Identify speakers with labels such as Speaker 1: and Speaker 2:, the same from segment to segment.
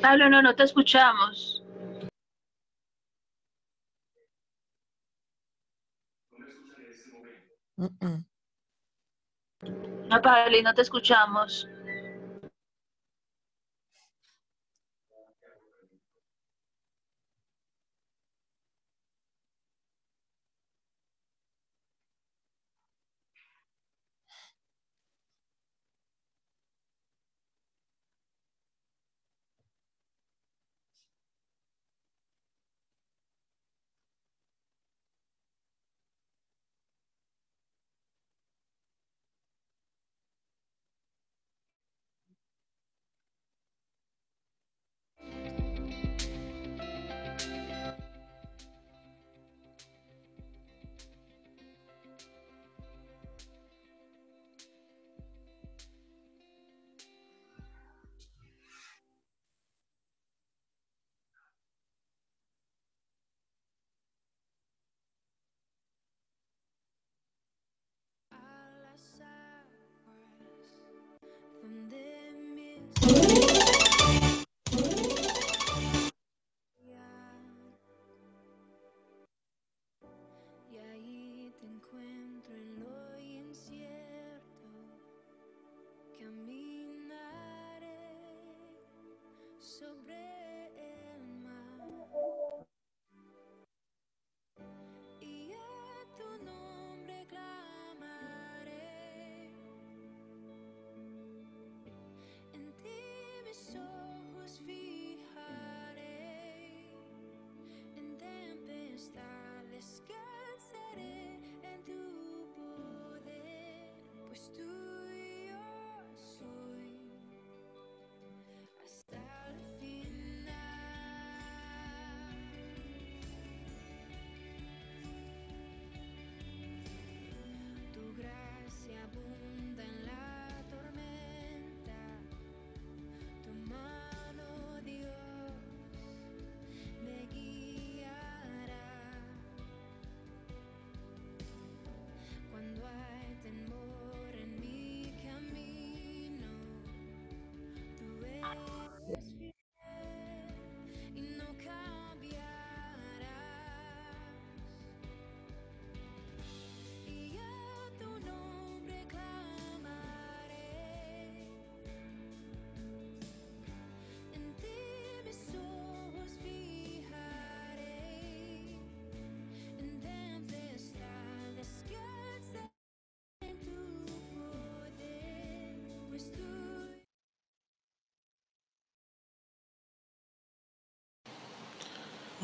Speaker 1: Pablo, no, no te escuchamos. No, Pablo, no te escuchamos.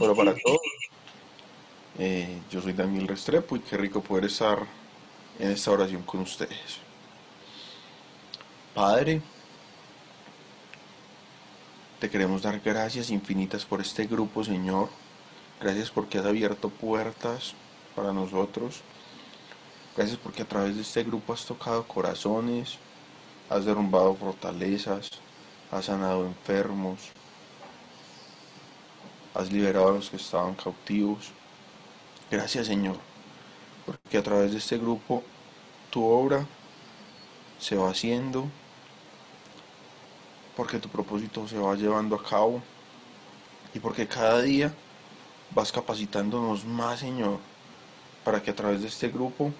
Speaker 2: Hola para todos. Eh, yo soy Daniel Restrepo y qué rico poder estar en esta oración con ustedes. Padre, te queremos dar gracias infinitas por este grupo, Señor. Gracias porque has abierto puertas para nosotros. Gracias porque a través de este grupo has tocado corazones, has derrumbado fortalezas, has sanado enfermos, has liberado a los que estaban cautivos. Gracias Señor, porque a través de este grupo tu obra se va haciendo, porque tu propósito se va llevando a cabo y porque cada día vas capacitándonos más Señor, para que a través de este grupo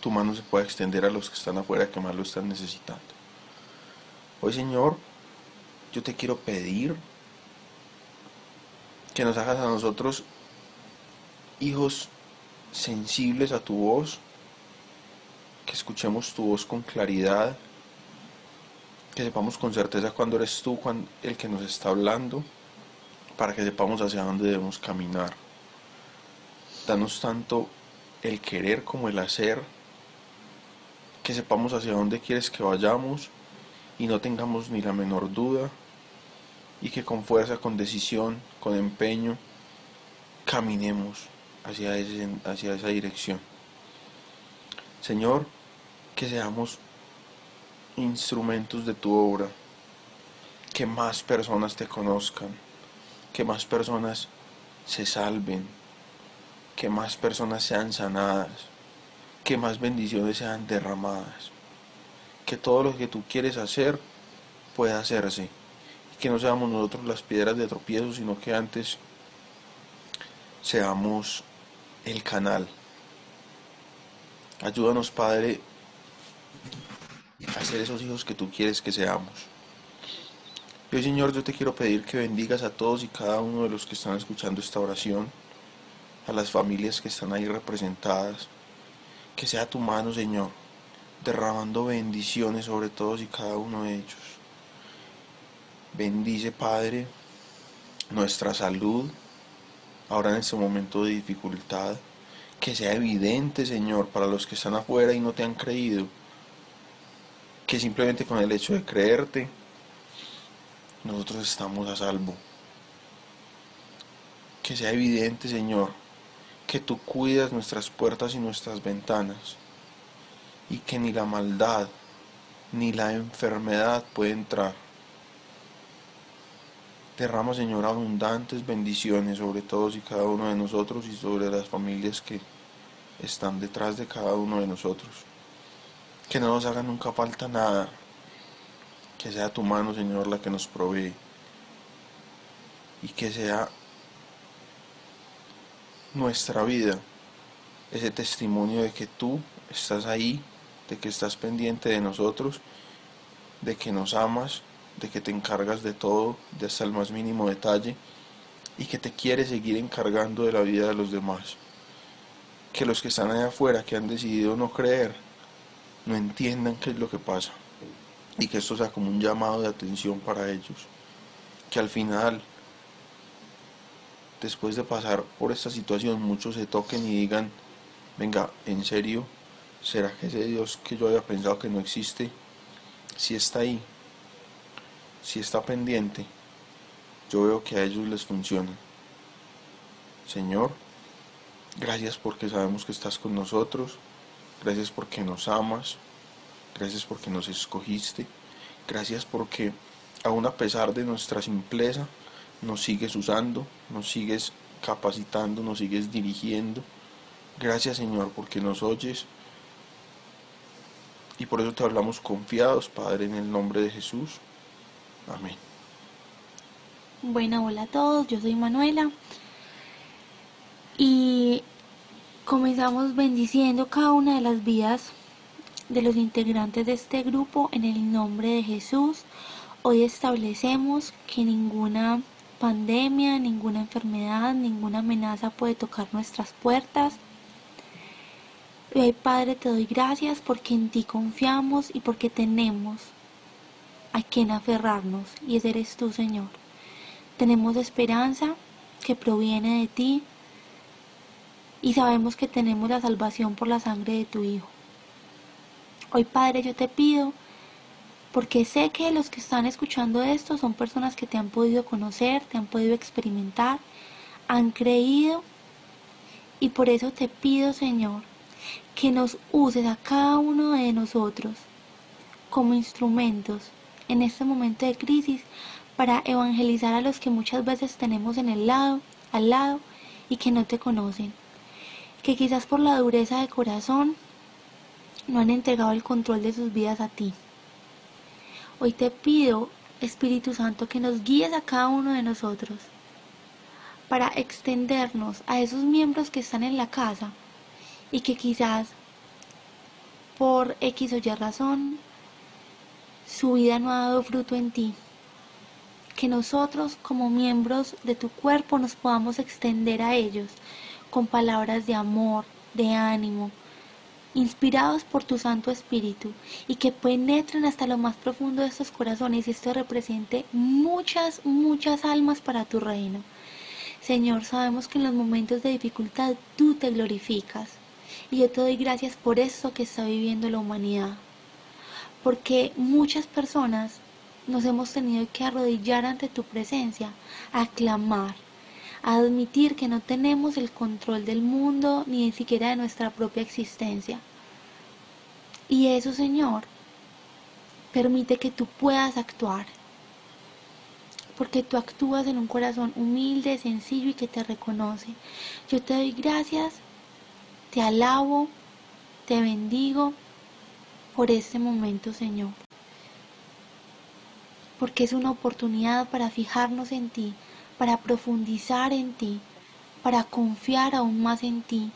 Speaker 2: tu mano se pueda extender a los que están afuera que más lo están necesitando. Hoy Señor, yo te quiero pedir que nos hagas a nosotros hijos sensibles a tu voz, que escuchemos tu voz con claridad, que sepamos con certeza cuando eres tú el que nos está hablando, para que sepamos hacia dónde debemos caminar. Danos tanto el querer como el hacer, que sepamos hacia dónde quieres que vayamos y no tengamos ni la menor duda y que con fuerza, con decisión, con empeño, caminemos hacia, hacia esa dirección. Señor, que seamos instrumentos de tu obra, que más personas te conozcan, que más personas se salven, que más personas sean sanadas, que más bendiciones sean derramadas, que todo lo que tú quieres hacer pueda hacerse, que no seamos nosotros las piedras de tropiezo, sino que antes seamos el canal. Ayúdanos, Padre, a ser esos hijos que tú quieres que seamos. Y hoy, Señor, yo te quiero pedir que bendigas a todos y cada uno de los que están escuchando esta oración, a las familias que están ahí representadas. Que sea tu mano, Señor, derramando bendiciones sobre todos y cada uno de ellos. Bendice, Padre, nuestra salud, ahora en este momento de dificultad. Que sea evidente, Señor, para los que están afuera y no te han creído, que simplemente con el hecho de creerte, nosotros estamos a salvo. Que sea evidente, Señor, que tú cuidas nuestras puertas y nuestras ventanas y que ni la maldad ni la enfermedad puede entrar. Derrama, Señor, abundantes bendiciones sobre todos y cada uno de nosotros y sobre las familias que están detrás de cada uno de nosotros. Que no nos haga nunca falta nada. Que sea tu mano, Señor, la que nos provee. Y que sea nuestra vida ese testimonio de que tú estás ahí, de que estás pendiente de nosotros, de que nos amas, de que te encargas de todo, de hasta el más mínimo detalle, y que te quieres seguir encargando de la vida de los demás. Que los que están allá afuera, que han decidido no creer, no entiendan qué es lo que pasa, y que esto sea como un llamado de atención para ellos. Que al final después de pasar por esta situación, muchos se toquen y digan, venga, en serio, ¿será que ese Dios que yo había pensado que no existe, si está ahí, si está pendiente? Yo veo que a ellos les funciona. Señor, gracias porque sabemos que estás con nosotros, gracias porque nos amas, gracias porque nos escogiste, gracias porque aún a pesar de nuestra simpleza, nos sigues usando, nos sigues capacitando, nos sigues dirigiendo. Gracias Señor porque nos oyes y por eso te hablamos confiados, Padre, en el nombre de Jesús. Amén.
Speaker 3: Bueno, hola a todos, yo soy Manuela y comenzamos bendiciendo cada una de las vidas de los integrantes de este grupo en el nombre de Jesús. Hoy establecemos que ninguna pandemia, ninguna enfermedad, ninguna amenaza puede tocar nuestras puertas. Hoy Padre te doy gracias porque en ti confiamos y porque tenemos a quien aferrarnos y ese eres tú Señor. Tenemos esperanza que proviene de ti y sabemos que tenemos la salvación por la sangre de tu Hijo. Hoy Padre yo te pido porque sé que los que están escuchando esto son personas que te han podido conocer, te han podido experimentar, han creído y por eso te pido, Señor, que nos uses a cada uno de nosotros como instrumentos en este momento de crisis para evangelizar a los que muchas veces tenemos en el lado, al lado y que no te conocen, que quizás por la dureza de corazón no han entregado el control de sus vidas a ti. Hoy te pido, Espíritu Santo, que nos guíes a cada uno de nosotros para extendernos a esos miembros que están en la casa y que quizás por X o Y razón su vida no ha dado fruto en ti. Que nosotros como miembros de tu cuerpo nos podamos extender a ellos con palabras de amor, de ánimo, inspirados por tu Santo Espíritu y que penetren hasta lo más profundo de estos corazones y esto represente muchas, muchas almas para tu reino. Señor, sabemos que en los momentos de dificultad tú te glorificas y yo te doy gracias por esto que está viviendo la humanidad. Porque muchas personas nos hemos tenido que arrodillar ante tu presencia, a clamar, a admitir que no tenemos el control del mundo ni siquiera de nuestra propia existencia. Y eso, Señor, permite que tú puedas actuar, porque tú actúas en un corazón humilde, sencillo y que te reconoce. Yo te doy gracias, te alabo, te bendigo por este momento, Señor. Porque es una oportunidad para fijarnos en ti, para profundizar en ti, para confiar aún más en ti,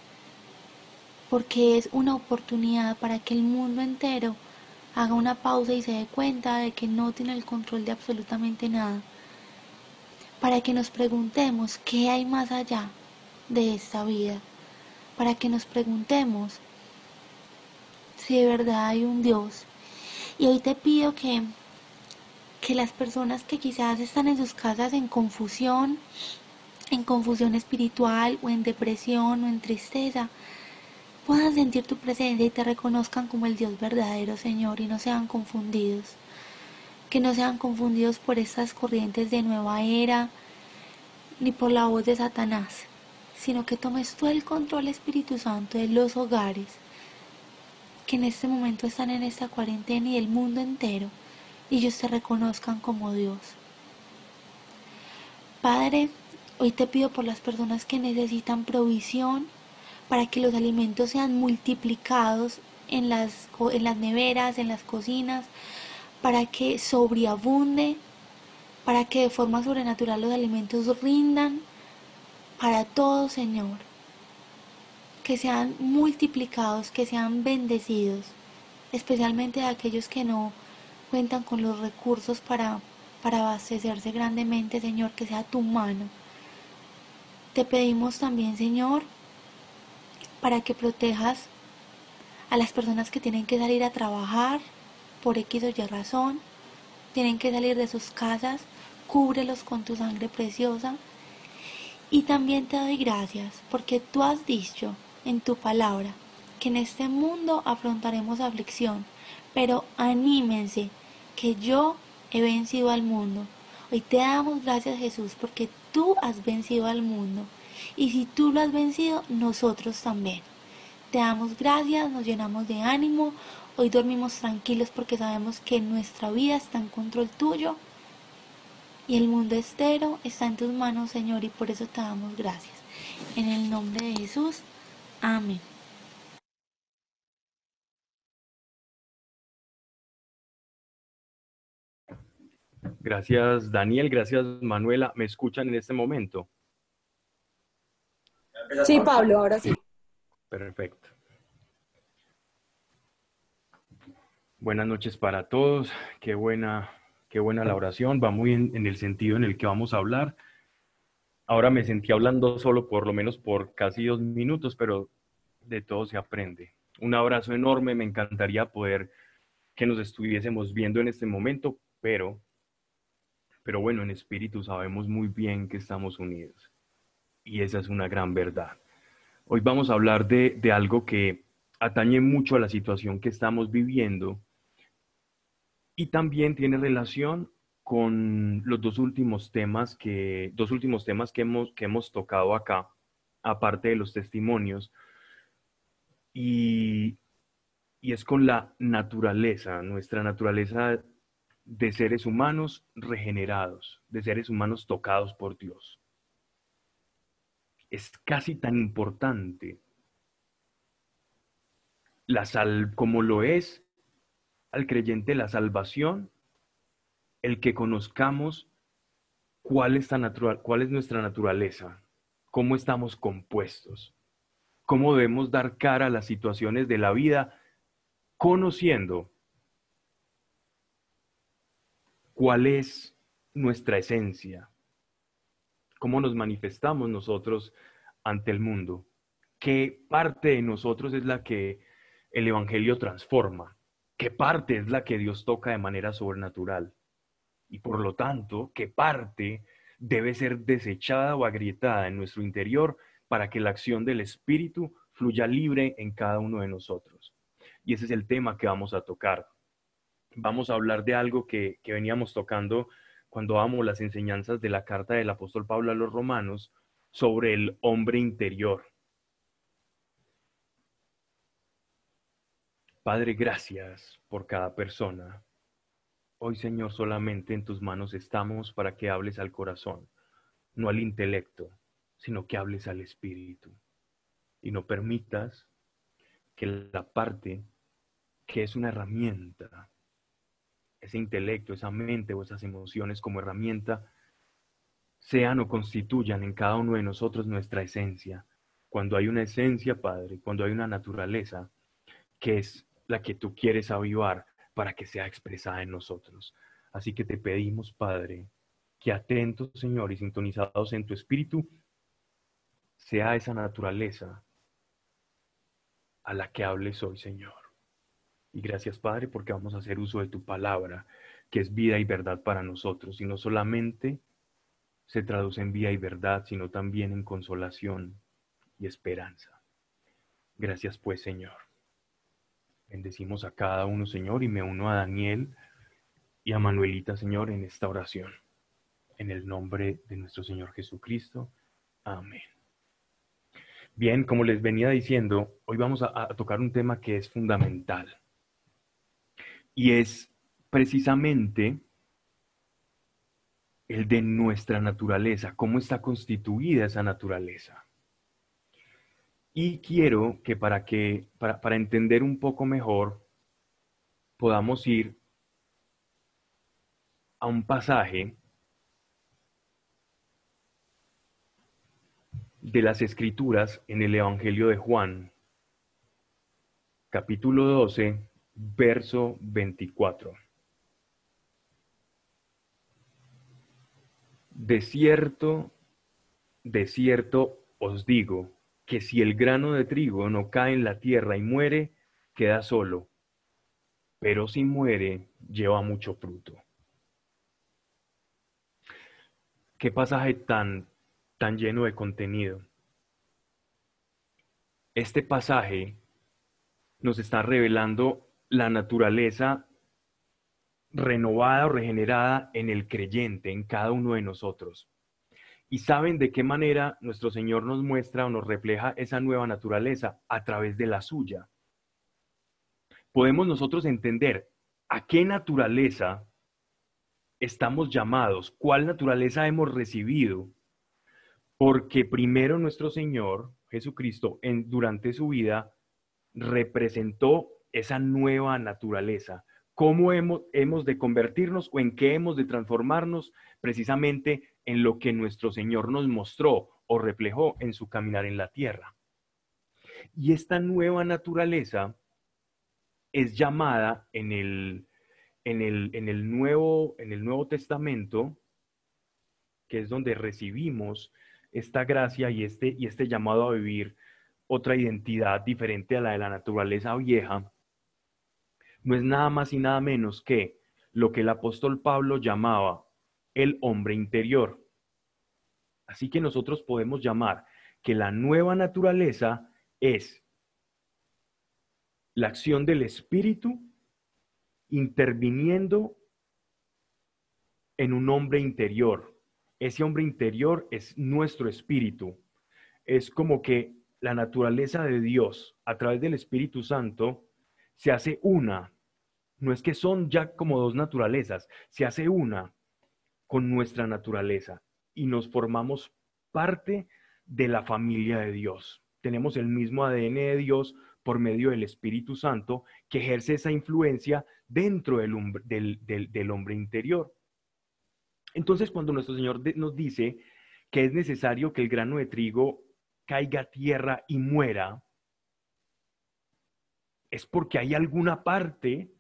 Speaker 3: porque es una oportunidad para que el mundo entero haga una pausa y se dé cuenta de que no tiene el control de absolutamente nada, para que nos preguntemos qué hay más allá de esta vida, para que nos preguntemos si de verdad hay un Dios. Y hoy te pido que que las personas que quizás están en sus casas en confusión, en confusión espiritual o en depresión o en tristeza, puedan sentir tu presencia y te reconozcan como el Dios verdadero, Señor, y no sean confundidos. Que no sean confundidos por estas corrientes de nueva era, ni por la voz de Satanás, sino que tomes tú el control Espíritu Santo de los hogares que en este momento están en esta cuarentena y el mundo entero y ellos te reconozcan como Dios. Padre, hoy te pido por las personas que necesitan provisión para que los alimentos sean multiplicados en las, en las neveras, en las cocinas, para que sobreabunde, para que de forma sobrenatural los alimentos rindan para todos, Señor. Que sean multiplicados, que sean bendecidos, especialmente a aquellos que no cuentan con los recursos para, para abastecerse grandemente, Señor, que sea tu mano. Te pedimos también, Señor, para que protejas a las personas que tienen que salir a trabajar por X o Y razón, tienen que salir de sus casas, cúbrelos con tu sangre preciosa. Y también te doy gracias porque tú has dicho en tu palabra que en este mundo afrontaremos aflicción, pero anímense, que yo he vencido al mundo. Hoy te damos gracias Jesús porque tú has vencido al mundo. Y si tú lo has vencido, nosotros también. Te damos gracias, nos llenamos de ánimo. Hoy dormimos tranquilos porque sabemos que nuestra vida está en control tuyo. Y el mundo estero está en tus manos, Señor, y por eso te damos gracias. En el nombre de Jesús. Amén.
Speaker 4: Gracias, Daniel. Gracias, Manuela. ¿Me escuchan en este momento?
Speaker 5: Sí, Pablo, ahora sí.
Speaker 4: Perfecto. Buenas noches para todos. Qué buena, qué buena la oración. Va muy en, en el sentido en el que vamos a hablar. Ahora me sentí hablando solo por lo menos por casi dos minutos, pero de todo se aprende. Un abrazo enorme. Me encantaría poder que nos estuviésemos viendo en este momento, pero pero bueno, en espíritu sabemos muy bien que estamos unidos. Y esa es una gran verdad. Hoy vamos a hablar de, algo que atañe mucho a la situación que estamos viviendo y también tiene relación con los dos últimos temas que, dos últimos temas que hemos, que hemos tocado acá, aparte de los testimonios, y, y es con la naturaleza, nuestra naturaleza de seres humanos regenerados, de seres humanos tocados por Dios. Es casi tan importante la sal como lo es al creyente la salvación, el que conozcamos cuál es, natural, cuál es nuestra naturaleza, cómo estamos compuestos, cómo debemos dar cara a las situaciones de la vida, conociendo cuál es nuestra esencia, cómo nos manifestamos nosotros ante el mundo, qué parte de nosotros es la que el Evangelio transforma, qué parte es la que Dios toca de manera sobrenatural y por lo tanto, qué parte debe ser desechada o agrietada en nuestro interior para que la acción del Espíritu fluya libre en cada uno de nosotros. Y ese es el tema que vamos a tocar vamos a hablar de algo que, que veníamos tocando cuando vamos las enseñanzas de la carta del apóstol Pablo a los romanos sobre el hombre interior. Padre, gracias por cada persona. Hoy, Señor, solamente en tus manos estamos para que hables al corazón, no al intelecto, sino que hables al espíritu. Y no permitas que la parte que es una herramienta, ese intelecto, esa mente o esas emociones como herramienta, sean o constituyan en cada uno de nosotros nuestra esencia. Cuando hay una esencia, Padre, cuando hay una naturaleza que es la que tú quieres avivar para que sea expresada en nosotros. Así que te pedimos, Padre, que atentos, Señor, y sintonizados en tu espíritu, sea esa naturaleza a la que hables hoy, Señor. Y gracias, Padre, porque vamos a hacer uso de tu palabra, que es vida y verdad para nosotros, y no solamente se traduce en vida y verdad, sino también en consolación y esperanza. Gracias, pues, Señor. Bendecimos a cada uno, Señor, y me uno a Daniel y a Manuelita, Señor, en esta oración. En el nombre de nuestro Señor Jesucristo. Amén. Bien, como les venía diciendo, hoy vamos a, a tocar un tema que es fundamental. Y es precisamente el de nuestra naturaleza, cómo está constituida esa naturaleza. Y quiero que para que para, para entender un poco mejor podamos ir a un pasaje de las Escrituras en el Evangelio de Juan, capítulo 12, verso 24. De cierto, de cierto os digo, que si el grano de trigo no cae en la tierra y muere, queda solo, pero si muere, lleva mucho fruto. Qué pasaje tan, tan lleno de contenido. Este pasaje nos está revelando la naturaleza renovada o regenerada en el creyente, en cada uno de nosotros y saben de qué manera nuestro Señor nos muestra o nos refleja esa nueva naturaleza a través de la suya. Podemos nosotros entender a qué naturaleza estamos llamados, cuál naturaleza hemos recibido, porque primero nuestro Señor Jesucristo en, durante su vida representó esa nueva naturaleza, cómo hemos, hemos de convertirnos o en qué hemos de transformarnos precisamente en lo que nuestro Señor nos mostró o reflejó en su caminar en la tierra. Y esta nueva naturaleza es llamada en el, en el, en el, nuevo, en el Nuevo Testamento, que es donde recibimos esta gracia y este, y este llamado a vivir otra identidad diferente a la de la naturaleza vieja, no es nada más y nada menos que lo que el apóstol Pablo llamaba el hombre interior. Así que nosotros podemos llamar que la nueva naturaleza es la acción del espíritu interviniendo en un hombre interior. Ese hombre interior es nuestro espíritu. Es como que la naturaleza de Dios a través del Espíritu Santo se hace una. No es que son ya como dos naturalezas, se hace una con nuestra naturaleza y nos formamos parte de la familia de Dios. Tenemos el mismo ADN de Dios por medio del Espíritu Santo que ejerce esa influencia dentro del, hombre interior. Entonces, cuando nuestro Señor nos dice que es necesario que el grano de trigo caiga a tierra y muera, es porque hay alguna parte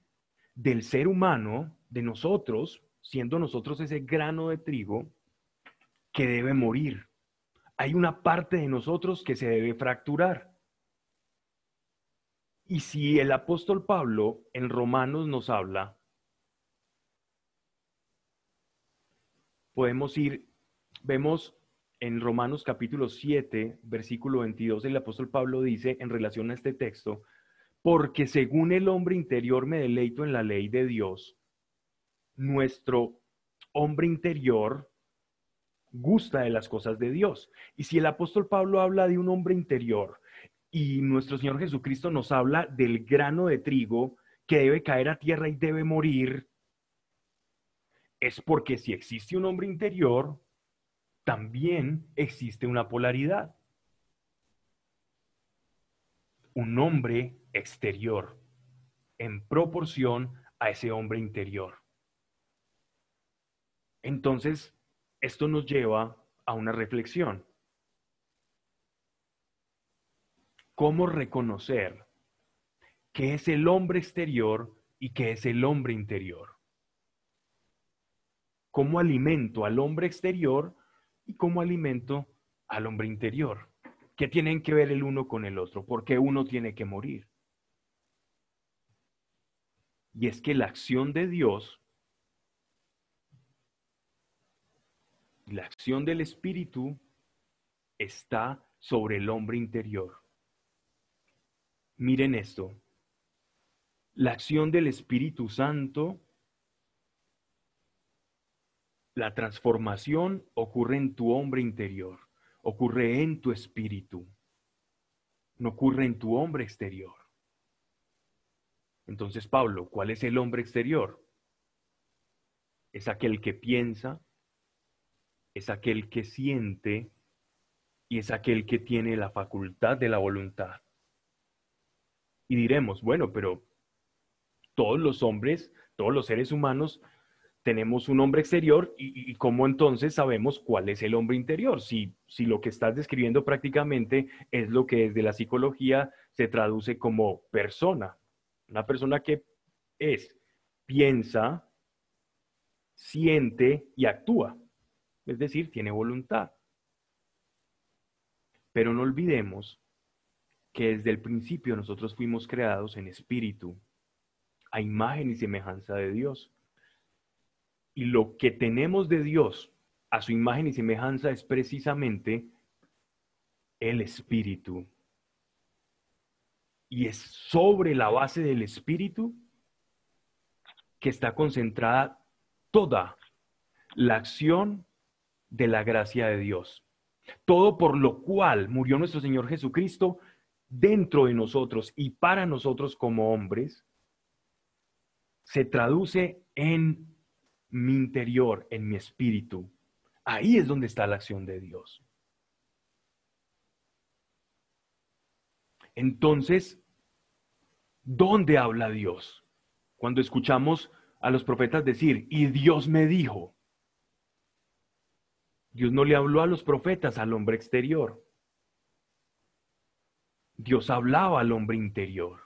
Speaker 4: del ser humano, de nosotros, siendo nosotros ese grano de trigo, que debe morir. Hay una parte de nosotros que se debe fracturar. Y si el apóstol Pablo en Romanos nos habla, podemos ir, vemos en Romanos capítulo 7, versículo 22, el apóstol Pablo dice en relación a este texto, porque según el hombre interior me deleito en la ley de Dios, nuestro hombre interior gusta de las cosas de Dios. Y si el apóstol Pablo habla de un hombre interior y nuestro Señor Jesucristo nos habla del grano de trigo que debe caer a tierra y debe morir, es porque si existe un hombre interior, también existe una polaridad. Un hombre exterior en proporción a ese hombre interior. Entonces, esto nos lleva a una reflexión. ¿Cómo reconocer qué es el hombre exterior y qué es el hombre interior? ¿Cómo alimento al hombre exterior y cómo alimento al hombre interior? ¿Qué tienen que ver el uno con el otro? ¿Por qué uno tiene que morir? Y es que la acción de Dios la acción del Espíritu está sobre el hombre interior. Miren esto. La acción del Espíritu Santo, la transformación ocurre en tu hombre interior, ocurre en tu espíritu, no ocurre en tu hombre exterior. Entonces, Pablo, ¿cuál es el hombre exterior? Es aquel que piensa, es aquel que siente y es aquel que tiene la facultad de la voluntad. Y diremos, bueno, pero todos los hombres, todos los seres humanos, tenemos un hombre exterior y, cómo entonces sabemos cuál es el hombre interior. Si, si lo que estás describiendo prácticamente es lo que desde la psicología se traduce como persona. Una persona que es, piensa, siente y actúa es decir, tiene voluntad. Pero no olvidemos que desde el principio nosotros fuimos creados en espíritu, a imagen y semejanza de Dios. Y lo que tenemos de Dios a su imagen y semejanza es precisamente el espíritu. Y es sobre la base del espíritu que está concentrada toda la acción de la gracia de Dios. Todo por lo cual murió nuestro Señor Jesucristo dentro de nosotros y para nosotros como hombres, se traduce en mi interior, en mi espíritu. Ahí es donde está la acción de Dios. Entonces, ¿dónde habla Dios? Cuando escuchamos a los profetas decir, y Dios me dijo, Dios no le habló a los profetas al hombre exterior. Dios hablaba al hombre interior.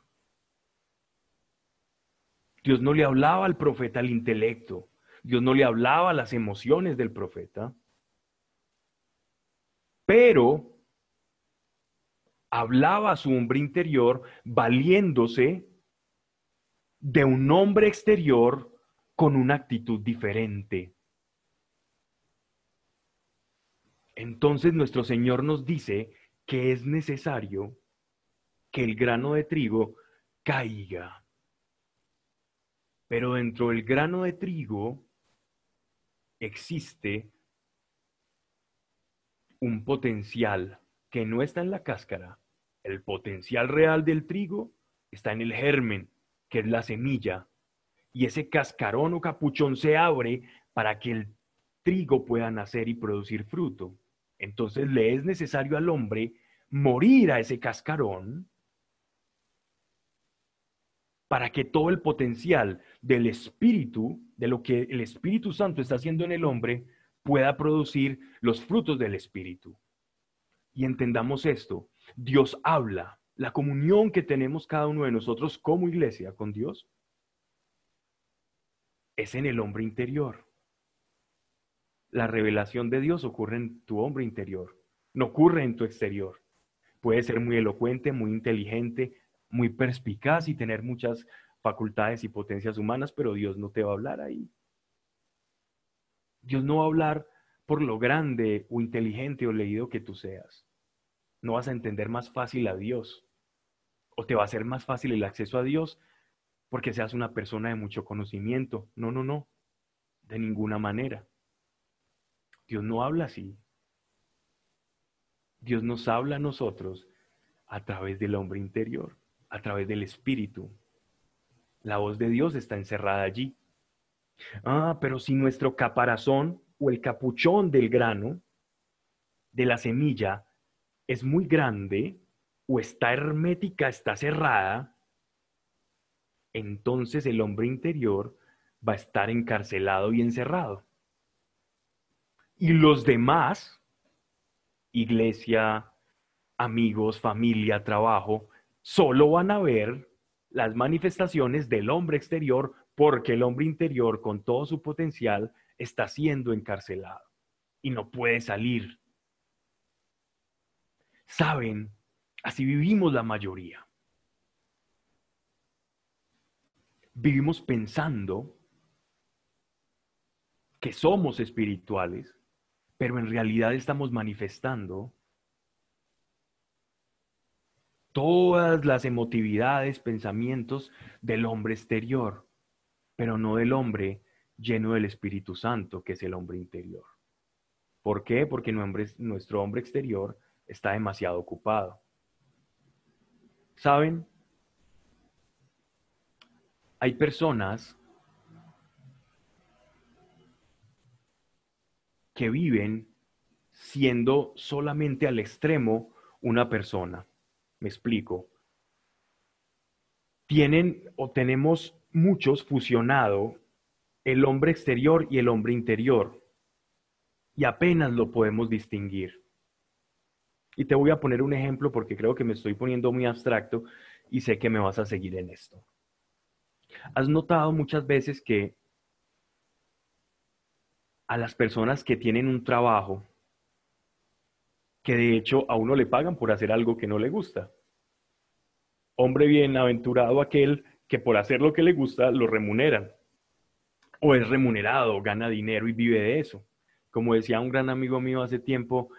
Speaker 4: Dios no le hablaba al profeta al intelecto. Dios no le hablaba a las emociones del profeta. Pero hablaba a su hombre interior valiéndose de un hombre exterior con una actitud diferente. Entonces nuestro Señor nos dice que es necesario que el grano de trigo caiga. Pero dentro del grano de trigo existe un potencial que no está en la cáscara. El potencial real del trigo está en el germen, que es la semilla. Y ese cascarón o capuchón se abre para que el trigo pueda nacer y producir fruto. Entonces le es necesario al hombre morir a ese cascarón para que todo el potencial del espíritu, de lo que el Espíritu Santo está haciendo en el hombre, pueda producir los frutos del espíritu. Y entendamos esto, Dios habla, la comunión que tenemos cada uno de nosotros como iglesia con Dios es en el hombre interior la revelación de Dios ocurre en tu hombre interior, no ocurre en tu exterior. Puede ser muy elocuente, muy inteligente, muy perspicaz y tener muchas facultades y potencias humanas, pero Dios no te va a hablar ahí. Dios no va a hablar por lo grande o inteligente o leído que tú seas. No vas a entender más fácil a Dios. o te va a ser más fácil el acceso a Dios porque seas una persona de mucho conocimiento. No, no, no, de ninguna manera. Dios no habla así. Dios nos habla a nosotros a través del hombre interior, a través del espíritu. La voz de Dios está encerrada allí. Ah, pero si nuestro caparazón o el capuchón del grano, de la semilla, es muy grande o está hermética, está cerrada, entonces el hombre interior va a estar encarcelado y encerrado. Y los demás, iglesia, amigos, familia, trabajo, solo van a ver las manifestaciones del hombre exterior porque el hombre interior con todo su potencial está siendo encarcelado y no puede salir. Saben, así vivimos la mayoría. Vivimos pensando que somos espirituales, pero en realidad estamos manifestando todas las emotividades, pensamientos del hombre exterior, pero no del hombre lleno del Espíritu Santo, que es el hombre interior. ¿Por qué? Porque nuestro hombre exterior está demasiado ocupado. ¿Saben? Hay personas viven siendo solamente al extremo una persona. Me explico. Tienen o tenemos muchos fusionado el hombre exterior y el hombre interior. Y apenas lo podemos distinguir. Y te voy a poner un ejemplo porque creo que me estoy poniendo muy abstracto y sé que me vas a seguir en esto. ¿Has notado muchas veces que a las personas que tienen un trabajo, que de hecho a uno le pagan por hacer algo que no le gusta. Hombre bienaventurado aquel que por hacer lo que le gusta lo remuneran. O es remunerado, gana dinero y vive de eso. Como decía un gran amigo mío hace tiempo,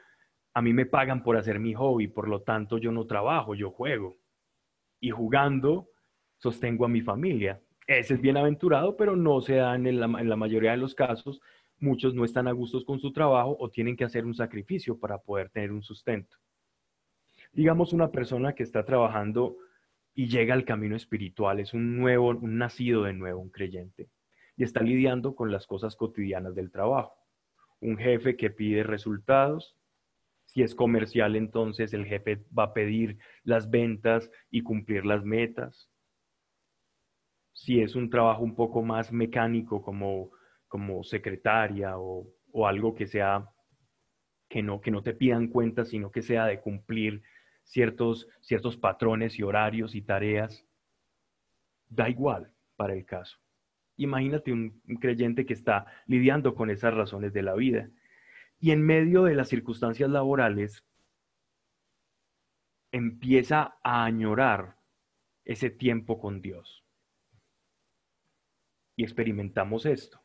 Speaker 4: a mí me pagan por hacer mi hobby, por lo tanto yo no trabajo, yo juego. Y jugando sostengo a mi familia. Ese es bienaventurado, pero no se da en la, en la mayoría de los casos muchos no están a gustos con su trabajo o tienen que hacer un sacrificio para poder tener un sustento. Digamos una persona que está trabajando y llega al camino espiritual, es un nuevo, un nacido de nuevo, un creyente, y está lidiando con las cosas cotidianas del trabajo. Un jefe que pide resultados, si es comercial, entonces el jefe va a pedir las ventas y cumplir las metas. Si es un trabajo un poco más mecánico, como como secretaria o, algo que sea que no, que no te pidan cuenta, sino que sea de cumplir ciertos, ciertos patrones y horarios y tareas, da igual para el caso. Imagínate un, un, creyente que está lidiando con esas razones de la vida y en medio de las circunstancias laborales empieza a añorar ese tiempo con Dios. Y experimentamos esto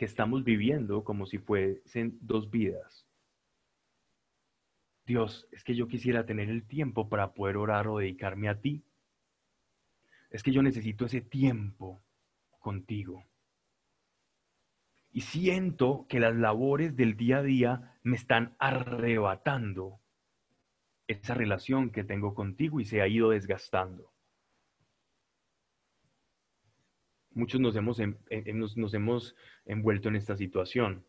Speaker 4: que estamos viviendo como si fuesen dos vidas. Dios, es que yo quisiera tener el tiempo para poder orar o dedicarme a ti. Es que yo necesito ese tiempo contigo. Y siento que las labores del día a día me están arrebatando esa relación que tengo contigo y se ha ido desgastando. Muchos nos hemos, nos, hemos envuelto en esta situación.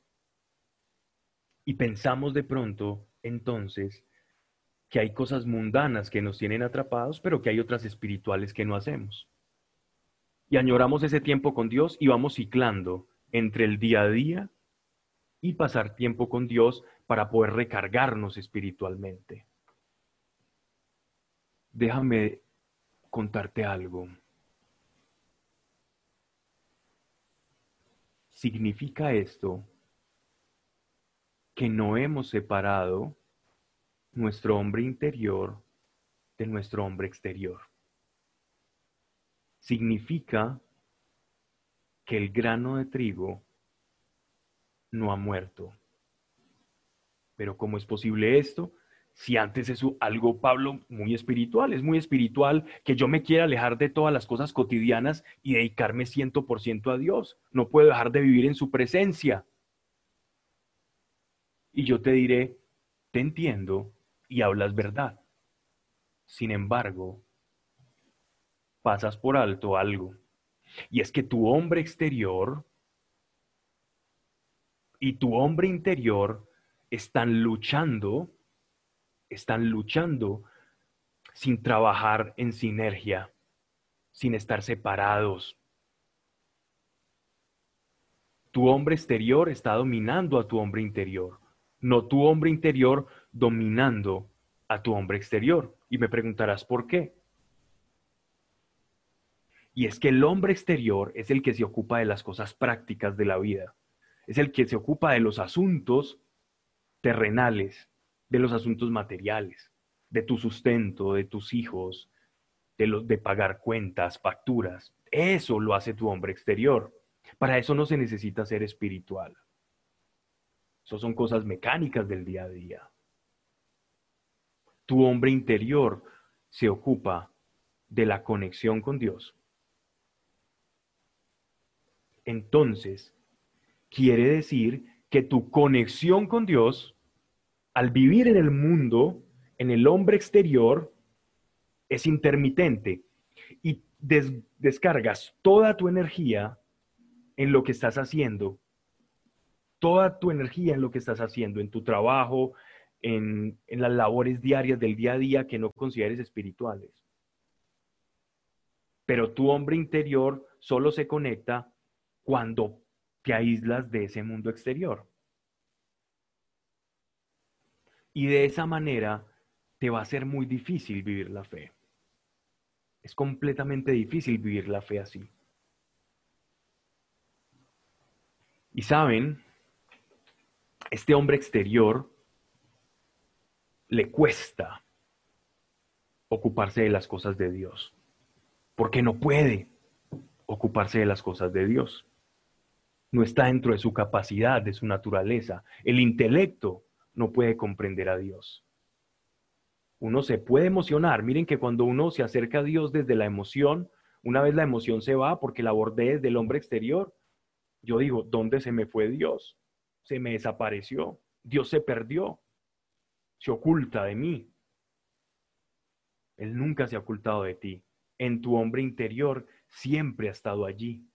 Speaker 4: Y pensamos de pronto, entonces, que hay cosas mundanas que nos tienen atrapados, pero que hay otras espirituales que no hacemos. Y añoramos ese tiempo con Dios y vamos ciclando entre el día a día y pasar tiempo con Dios para poder recargarnos espiritualmente. Déjame contarte algo. Significa esto que no hemos separado nuestro hombre interior de nuestro hombre exterior. Significa que el grano de trigo no ha muerto. Pero ¿cómo es posible esto? Si antes es algo, Pablo, muy espiritual, es muy espiritual que yo me quiera alejar de todas las cosas cotidianas y dedicarme 100% a Dios. No puedo dejar de vivir en su presencia. Y yo te diré, te entiendo y hablas verdad. Sin embargo, pasas por alto algo. Y es que tu hombre exterior y tu hombre interior están luchando, están luchando sin trabajar en sinergia, sin estar separados. Tu hombre exterior está dominando a tu hombre interior, no tu hombre interior dominando a tu hombre exterior. Y me preguntarás por qué. Y es que el hombre exterior es el que se ocupa de las cosas prácticas de la vida. Es el que se ocupa de los asuntos terrenales, de los asuntos materiales, de tu sustento, de tus hijos, de, los, de pagar cuentas, facturas. Eso lo hace tu hombre exterior. Para eso no se necesita ser espiritual. Eso son cosas mecánicas del día a día. Tu hombre interior se ocupa de la conexión con Dios, entonces quiere decir que tu conexión con Dios, al vivir en el mundo, en el hombre exterior, es intermitente y descargas toda tu energía en lo que estás haciendo, toda tu energía en lo que estás haciendo, en tu trabajo, en, en las labores diarias del día a día que no consideres espirituales. Pero tu hombre interior solo se conecta cuando te aíslas de ese mundo exterior. Y de esa manera te va a ser muy difícil vivir la fe. Es completamente difícil vivir la fe así. Y saben, este hombre exterior le cuesta ocuparse de las cosas de Dios, porque no puede ocuparse de las cosas de Dios no está dentro de su capacidad, de su naturaleza. El intelecto no puede comprender a Dios. Uno se puede emocionar. Miren que cuando uno se acerca a Dios desde la emoción, una vez la emoción se va porque la abordé desde el hombre exterior, yo digo, ¿dónde se me fue Dios? Se me desapareció. Dios se perdió. Se oculta de mí. Él nunca se ha ocultado de ti. En tu hombre interior siempre ha estado allí.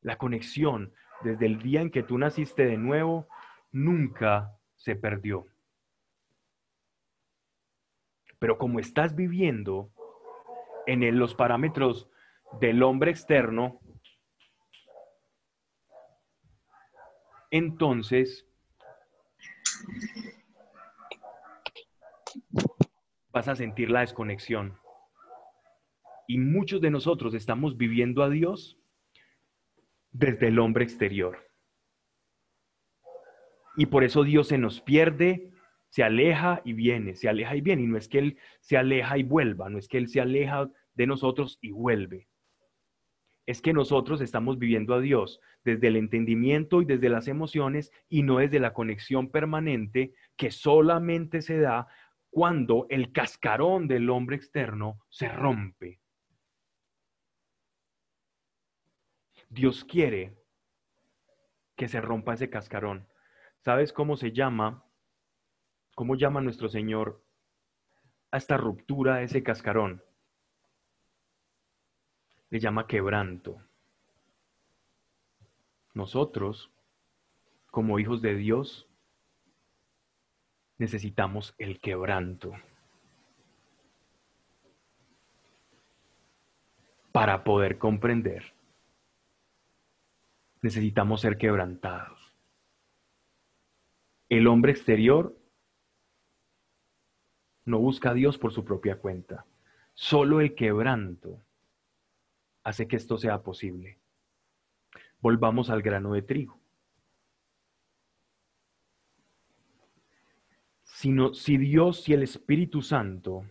Speaker 4: La conexión desde el día en que tú naciste de nuevo nunca se perdió. Pero como estás viviendo en los parámetros del hombre externo, entonces vas a sentir la desconexión. Y muchos de nosotros estamos viviendo a Dios desde el hombre exterior. Y por eso Dios se nos pierde, se aleja y viene, se aleja y viene. Y no es que Él se aleja y vuelva, no es que Él se aleja de nosotros y vuelve. Es que nosotros estamos viviendo a Dios desde el entendimiento y desde las emociones y no desde la conexión permanente que solamente se da cuando el cascarón del hombre externo se rompe. Dios quiere que se rompa ese cascarón. ¿Sabes cómo se llama? ¿Cómo llama nuestro Señor a esta ruptura de ese cascarón? Le llama quebranto. Nosotros, como hijos de Dios, necesitamos el quebranto. para poder comprender necesitamos ser quebrantados. El hombre exterior no busca a Dios por su propia cuenta. Solo el quebranto hace que esto sea posible. Volvamos al grano de trigo. Sino, si Dios y el Espíritu Santo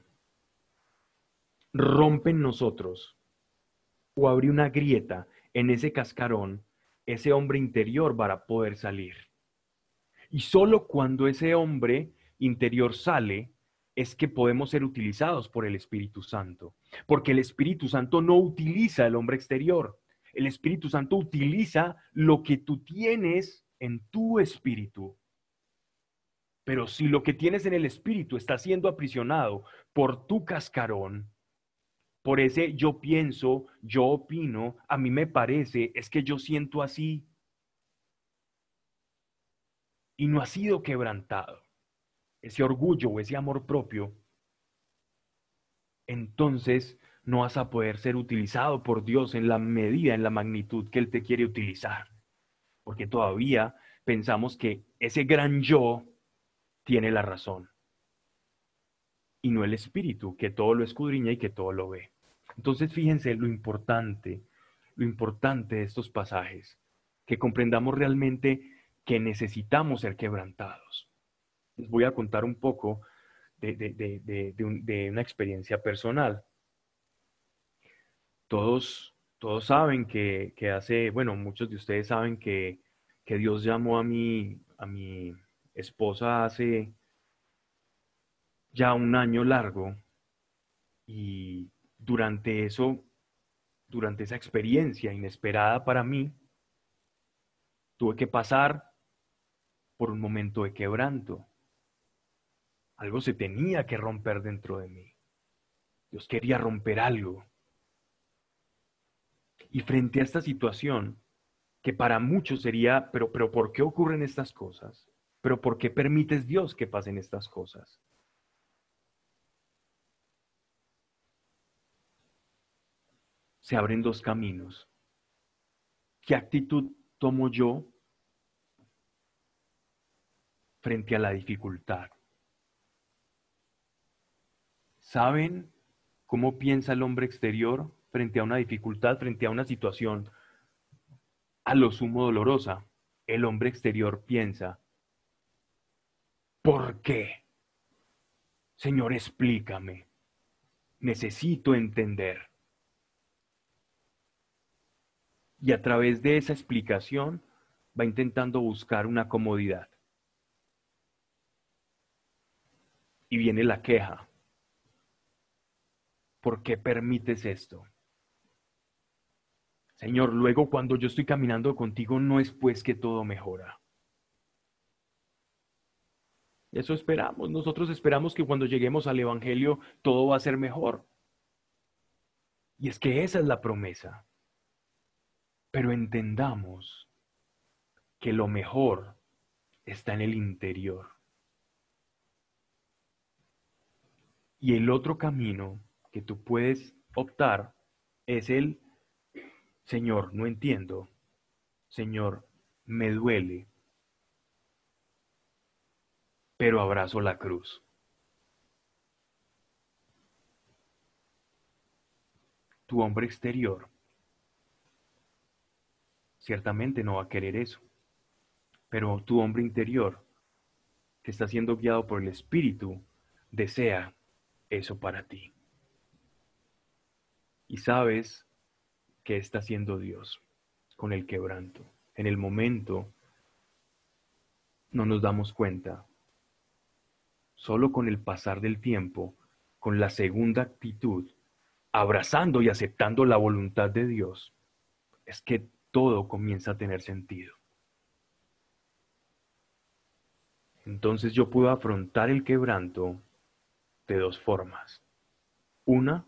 Speaker 4: rompen nosotros o abre una grieta en ese cascarón, ese hombre interior para poder salir. Y solo cuando ese hombre interior sale, es que podemos ser utilizados por el Espíritu Santo. Porque el Espíritu Santo no utiliza el hombre exterior. El Espíritu Santo utiliza lo que tú tienes en tu espíritu. Pero si lo que tienes en el espíritu está siendo aprisionado por tu cascarón, por ese yo pienso, yo opino, a mí me parece, es que yo siento así, y no ha sido quebrantado, ese orgullo o ese amor propio, entonces no vas a poder ser utilizado por Dios en la medida, en la magnitud que Él te quiere utilizar. Porque todavía pensamos que ese gran yo tiene la razón. Y no el espíritu, que todo lo escudriña y que todo lo ve. Entonces fíjense lo importante, lo importante de estos pasajes, que comprendamos realmente que necesitamos ser quebrantados. Les voy a contar un poco de, una experiencia personal. Todos, todos saben que, hace, bueno, muchos de ustedes saben que, Dios llamó a mi, a mi esposa hace ya un año largo y durante eso, durante esa experiencia inesperada para mí, tuve que pasar por un momento de quebranto. Algo se tenía que romper dentro de mí. Dios quería romper algo. Y frente a esta situación, que para muchos sería, pero, pero ¿por qué ocurren estas cosas? ¿Pero por qué permites Dios que pasen estas cosas? Se abren dos caminos. ¿Qué actitud tomo yo frente a la dificultad. ¿Saben cómo piensa el hombre exterior frente a una dificultad, frente a una situación a lo sumo dolorosa? El hombre exterior piensa, ¿por qué? Señor, explícame. Necesito entender. Y a través de esa explicación va intentando buscar una comodidad. Y viene la queja. ¿Por qué permites esto? Señor, luego cuando yo estoy caminando contigo no es pues que todo mejora. Eso esperamos. Nosotros esperamos que cuando lleguemos al Evangelio todo va a ser mejor. Y es que esa es la promesa. Pero entendamos que lo mejor está en el interior. Y el otro camino que tú puedes optar es el, Señor, no entiendo, Señor, me duele, pero abrazo la cruz. Tu hombre exterior ciertamente no va a querer eso, pero tu hombre interior, que está siendo guiado por el Espíritu, desea eso para ti. Y sabes que está haciendo Dios con el quebranto. En el momento no nos damos cuenta. Solo con el pasar del tiempo, con la segunda actitud, abrazando y aceptando la voluntad de Dios, es que todo comienza a tener sentido. Entonces yo puedo afrontar el quebranto de dos formas. Una,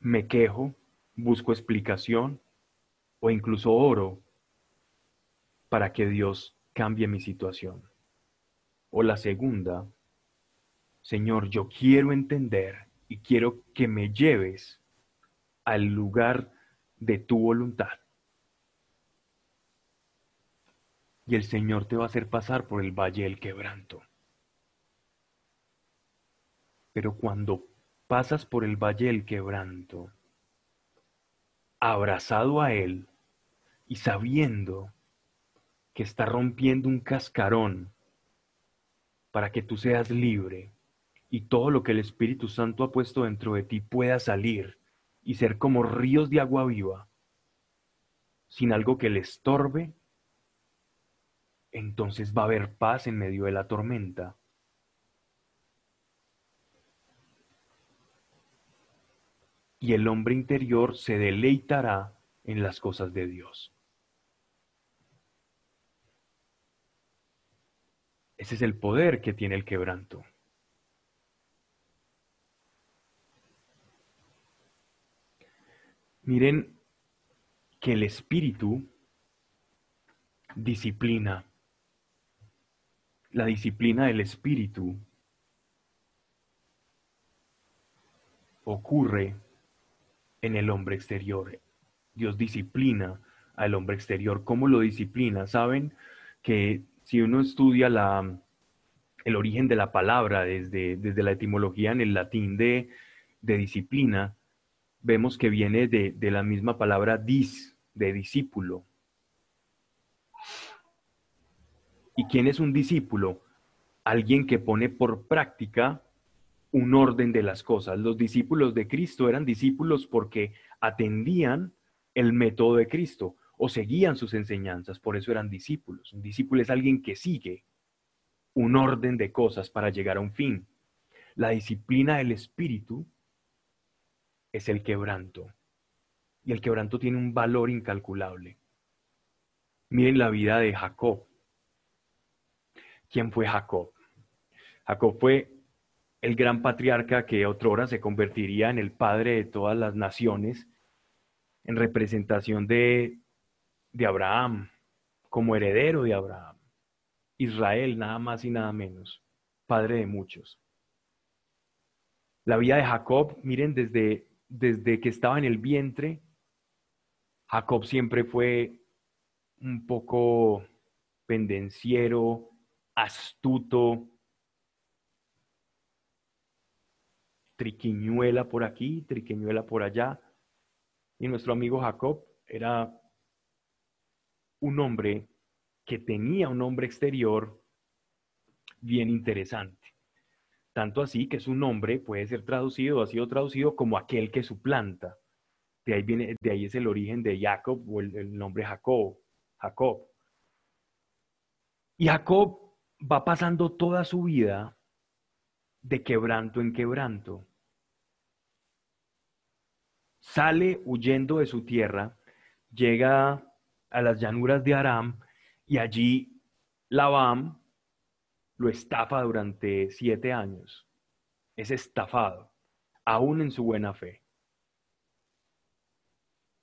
Speaker 4: me quejo, busco explicación o incluso oro para que Dios cambie mi situación. O la segunda, Señor, yo quiero entender y quiero que me lleves al lugar de tu voluntad. Y el Señor te va a hacer pasar por el valle del quebranto. Pero cuando pasas por el valle del quebranto, abrazado a Él y sabiendo que está rompiendo un cascarón para que tú seas libre y todo lo que el Espíritu Santo ha puesto dentro de ti pueda salir y ser como ríos de agua viva, sin algo que le estorbe, entonces va a haber paz en medio de la tormenta y el hombre interior se deleitará en las cosas de Dios. Ese es el poder que tiene el quebranto. Miren que el espíritu disciplina. La disciplina del espíritu ocurre en el hombre exterior. Dios disciplina al hombre exterior. ¿Cómo lo disciplina? Saben que si uno estudia el origen de la palabra desde, la etimología en el latín de, de disciplina, vemos que viene de, de, la misma palabra dis, de discípulo. ¿Y quién es un discípulo? Alguien que pone por práctica un orden de las cosas. Los discípulos de Cristo eran discípulos porque atendían el método de Cristo o seguían sus enseñanzas, por eso eran discípulos. Un discípulo es alguien que sigue un orden de cosas para llegar a un fin. La disciplina del espíritu es el quebranto. Y el quebranto tiene un valor incalculable. Miren la vida de Jacob. ¿Quién fue Jacob? Jacob fue el gran patriarca que otrora se convertiría en el padre de todas las naciones, en representación de, de Abraham, como heredero de Abraham. Israel, nada más y nada menos, padre de muchos. La vida de Jacob, miren, desde, desde que estaba en el vientre, Jacob siempre fue un poco pendenciero, astuto, triquiñuela por aquí, triquiñuela por allá. Y nuestro amigo Jacob era un hombre que tenía un nombre exterior bien interesante. Tanto así que su nombre puede ser traducido, ha sido traducido como aquel que suplanta. De ahí, viene, de ahí es el origen de Jacob o el, el nombre Jacob. Jacob. Y Jacob va pasando toda su vida de quebranto en quebranto. Sale huyendo de su tierra, llega a las llanuras de Aram y allí Labam lo estafa durante siete años. Es estafado, aún en su buena fe.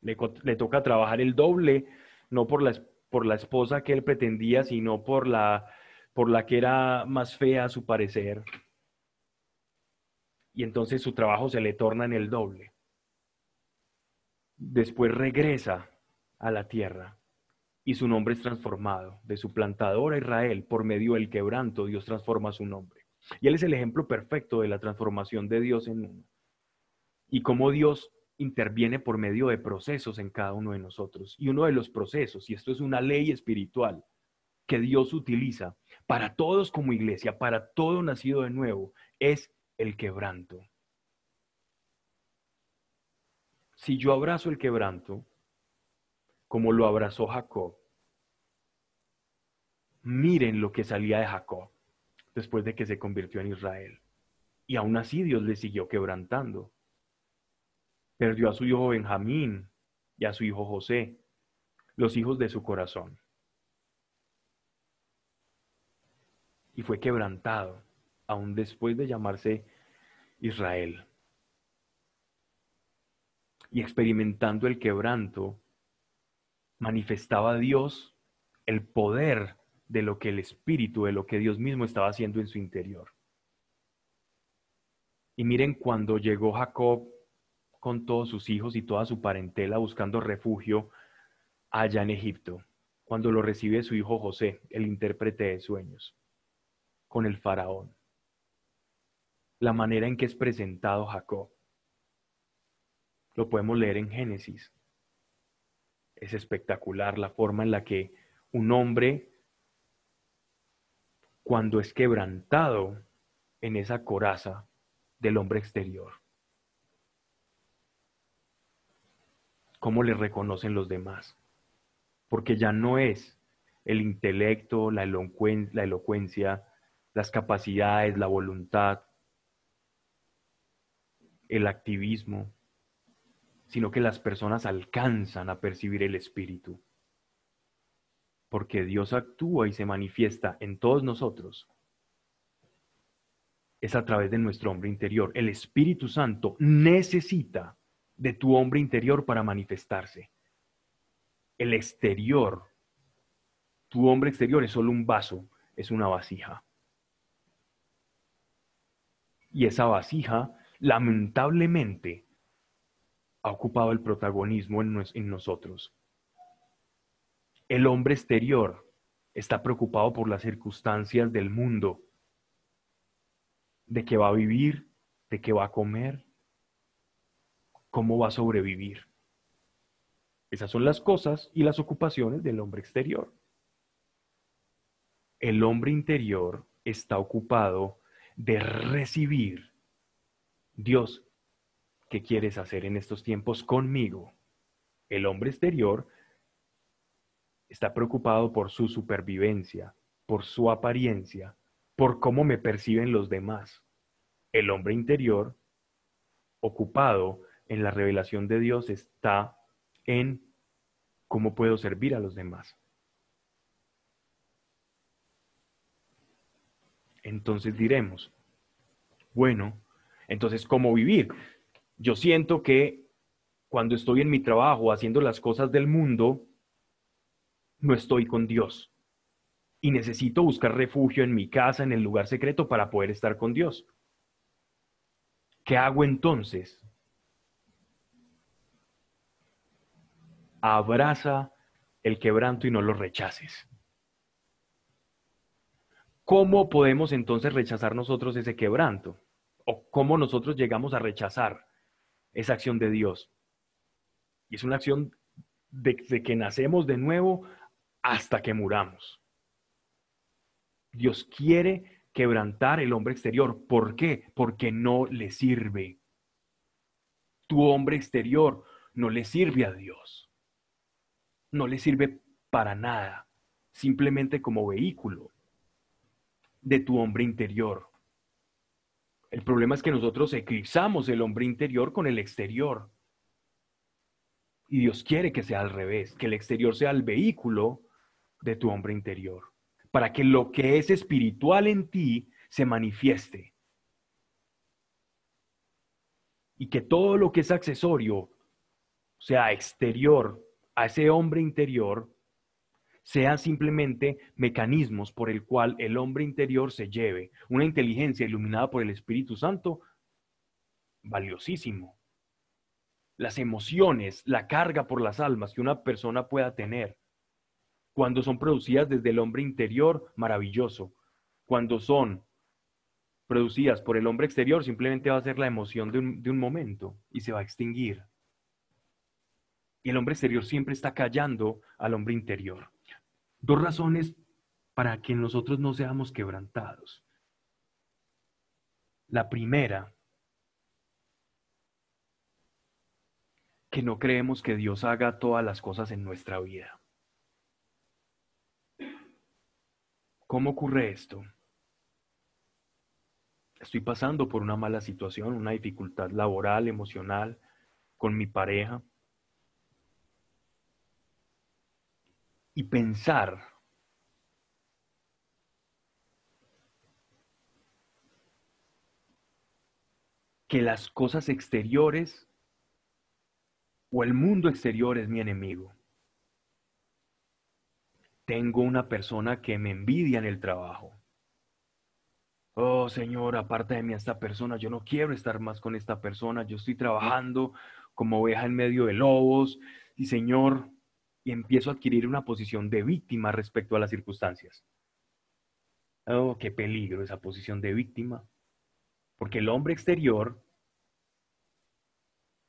Speaker 4: Le, le toca trabajar el doble, no por la, por la esposa que él pretendía, sino por la, por la que era más fea a su parecer y entonces su trabajo se le torna en el doble. Después regresa a la tierra y su nombre es transformado. De su plantador a Israel, por medio del quebranto, Dios transforma su nombre. Y él es el ejemplo perfecto de la transformación de Dios en uno. Y cómo Dios interviene por medio de procesos en cada uno de nosotros. Y uno de los procesos, y esto es una ley espiritual que Dios utiliza para todos como iglesia, para todo nacido de nuevo, es el quebranto. Si yo abrazo el quebranto, como lo abrazó Jacob, miren lo que salía de Jacob después de que se convirtió en Israel. Y aún así Dios le siguió quebrantando. Perdió a su hijo Benjamín y a su hijo José, los hijos de su corazón. Y fue quebrantado aún después de llamarse Israel. Y experimentando el quebranto, manifestaba a Dios el poder de lo que el Espíritu, de lo que Dios mismo estaba haciendo en su interior. Y miren cuando llegó Jacob con todos sus hijos y toda su parentela buscando refugio allá en Egipto, cuando lo recibe su hijo José, el intérprete de sueños, con el faraón la manera en que es presentado Jacob. Lo podemos leer en Génesis. Es espectacular la forma en la que un hombre, cuando es quebrantado en esa coraza del hombre exterior, cómo le reconocen los demás. Porque ya no es el intelecto, la, elocuencia, las capacidades, la voluntad, el activismo, sino que las personas alcanzan a percibir el Espíritu. Porque Dios actúa y se manifiesta en todos nosotros. Es a través de nuestro hombre interior. El Espíritu Santo necesita de tu hombre interior para manifestarse. El exterior, tu hombre exterior es solo un vaso, es una vasija. Y esa vasija, lamentablemente, ha ocupado el protagonismo en, nosotros. El hombre exterior está preocupado por las circunstancias del mundo, de qué va a vivir, de qué va a comer, cómo va a sobrevivir. Esas son las cosas y las ocupaciones del hombre exterior. El hombre interior está ocupado de recibir. Dios, ¿qué quieres hacer en estos tiempos conmigo? El hombre exterior está preocupado por su supervivencia, por su apariencia, por cómo me perciben los demás. El hombre interior, ocupado en la revelación de Dios, está en cómo puedo servir a los demás. Entonces diremos, bueno, entonces, ¿cómo vivir? Yo siento que cuando estoy en mi trabajo haciendo las cosas del mundo, no estoy con Dios. Y necesito buscar refugio en mi casa, en el lugar secreto, para poder estar con Dios. ¿Qué hago entonces? Abraza el quebranto y no lo rechaces. ¿Cómo podemos entonces rechazar nosotros ese quebranto? ¿O cómo nosotros llegamos a rechazar esa acción de Dios? Y es una acción desde que nacemos de nuevo hasta que muramos. Dios quiere quebrantar el hombre exterior. ¿Por qué? Porque no le sirve. Tu hombre exterior no le sirve a Dios. No le sirve para nada, simplemente como vehículo de tu hombre interior. El problema es que nosotros eclipsamos el hombre interior con el exterior. Y Dios quiere que sea al revés, que el exterior sea el vehículo de tu hombre interior, para que lo que es espiritual en ti se manifieste. Y que todo lo que es accesorio, sea, exterior a ese hombre interior, sean simplemente mecanismos por el cual el hombre interior se lleve una inteligencia iluminada por el Espíritu Santo, valiosísimo. Las emociones, la carga por las almas que una persona pueda tener, cuando son producidas desde el hombre interior, maravilloso. Cuando son producidas por el hombre exterior, simplemente va a ser la emoción de un, de un momento y se va a extinguir. Y el hombre exterior siempre está callando al hombre interior. Dos razones para que nosotros no seamos quebrantados. La primera, que no creemos que Dios haga todas las cosas en nuestra vida. ¿Cómo ocurre esto? Estoy pasando por una mala situación, una dificultad laboral, emocional, con mi pareja. Y pensar que las cosas exteriores o el mundo exterior es mi enemigo. Tengo una persona que me envidia en el trabajo. Oh Señor, aparte de mí esta persona, yo no quiero estar más con esta persona, yo estoy trabajando como oveja en medio de lobos y Señor, y empiezo a adquirir una posición de víctima respecto a las circunstancias. Oh, qué peligro esa posición de víctima. Porque el hombre exterior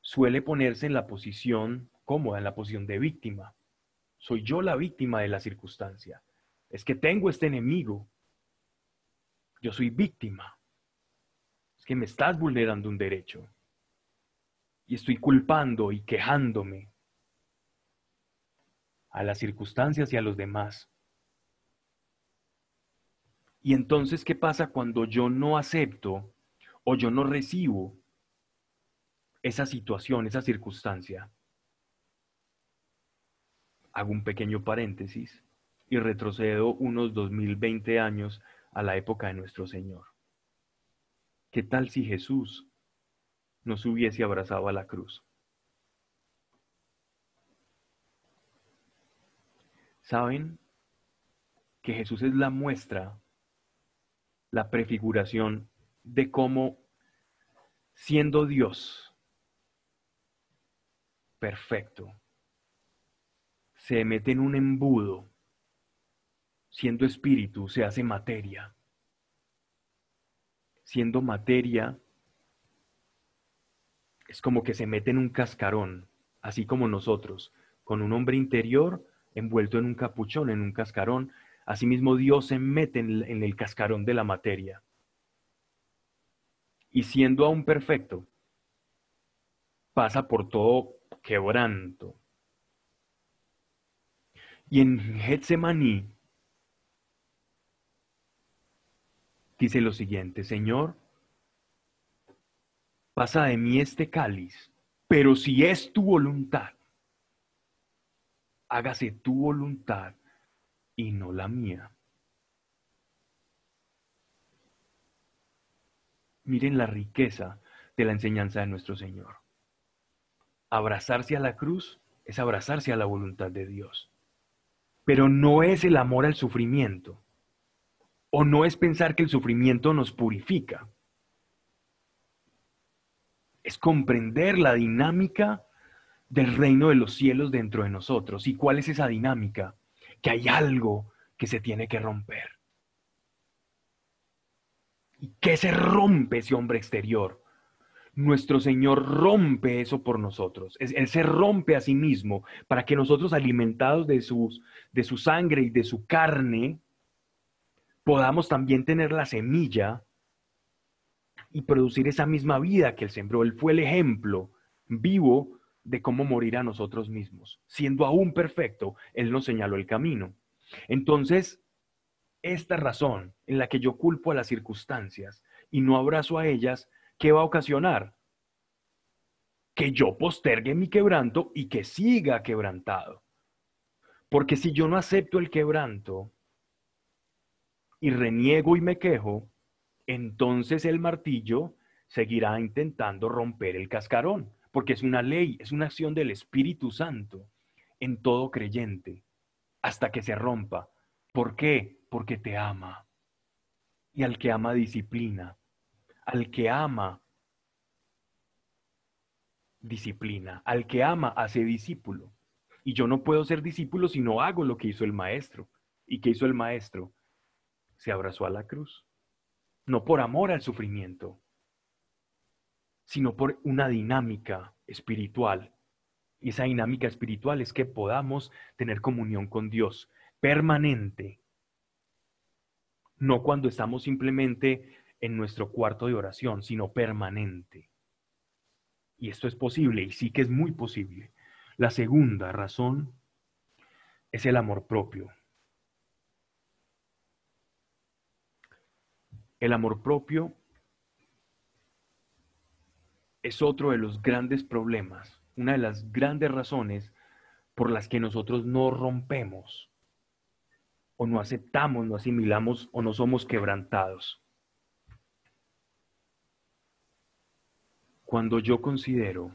Speaker 4: suele ponerse en la posición cómoda, en la posición de víctima. Soy yo la víctima de la circunstancia. Es que tengo este enemigo. Yo soy víctima. Es que me estás vulnerando un derecho. Y estoy culpando y quejándome a las circunstancias y a los demás. Y entonces, ¿qué pasa cuando yo no acepto o yo no recibo esa situación, esa circunstancia. Hago un pequeño paréntesis y retrocedo unos 2020 años a la época de nuestro Señor. ¿Qué tal si Jesús nos hubiese abrazado a la cruz? ¿Saben que Jesús es la muestra, la prefiguración de cómo, siendo Dios perfecto, se mete en un embudo, siendo espíritu, se hace materia. Siendo materia, es como que se mete en un cascarón, así como nosotros, con un hombre interior envuelto en un capuchón, en un cascarón. Asimismo, Dios se mete en el cascarón de la materia. Y siendo aún perfecto, pasa por todo quebranto. Y en Getsemaní dice lo siguiente, Señor, pasa de mí este cáliz, pero si es tu voluntad, hágase tu voluntad y no la mía. Miren la riqueza de la enseñanza de nuestro Señor. Abrazarse a la cruz es abrazarse a la voluntad de Dios, pero no es el amor al sufrimiento, o no es pensar que el sufrimiento nos purifica. Es comprender la dinámica del reino de los cielos dentro de nosotros. ¿Y cuál es esa dinámica? Que hay algo que se tiene que romper. ¿Y qué se rompe ese hombre exterior? Nuestro Señor rompe eso por nosotros. Él se rompe a sí mismo para que nosotros, alimentados de, sus, de su sangre y de su carne, podamos también tener la semilla y producir esa misma vida que Él sembró. Él fue el ejemplo vivo de cómo morir a nosotros mismos. Siendo aún perfecto, Él nos señaló el camino. Entonces, esta razón en la que yo culpo a las circunstancias y no abrazo a ellas, ¿qué va a ocasionar? Que yo postergue mi quebranto y que siga quebrantado. Porque si yo no acepto el quebranto y reniego y me quejo, entonces el martillo seguirá intentando romper el cascarón porque es una ley, es una acción del Espíritu Santo en todo creyente, hasta que se rompa. ¿Por qué? Porque te ama. Y al que ama disciplina, al que ama disciplina, al que ama hace discípulo. Y yo no puedo ser discípulo si no hago lo que hizo el maestro. ¿Y qué hizo el maestro? Se abrazó a la cruz. No por amor al sufrimiento, sino por una dinámica espiritual. Y esa dinámica espiritual es que podamos tener comunión con Dios permanente, no cuando estamos simplemente en nuestro cuarto de oración, sino permanente. Y esto es posible, y sí que es muy posible. La segunda razón es el amor propio. El amor propio es otro de los grandes problemas, una de las grandes razones por las que nosotros no rompemos o no aceptamos, no asimilamos o no somos quebrantados. Cuando yo considero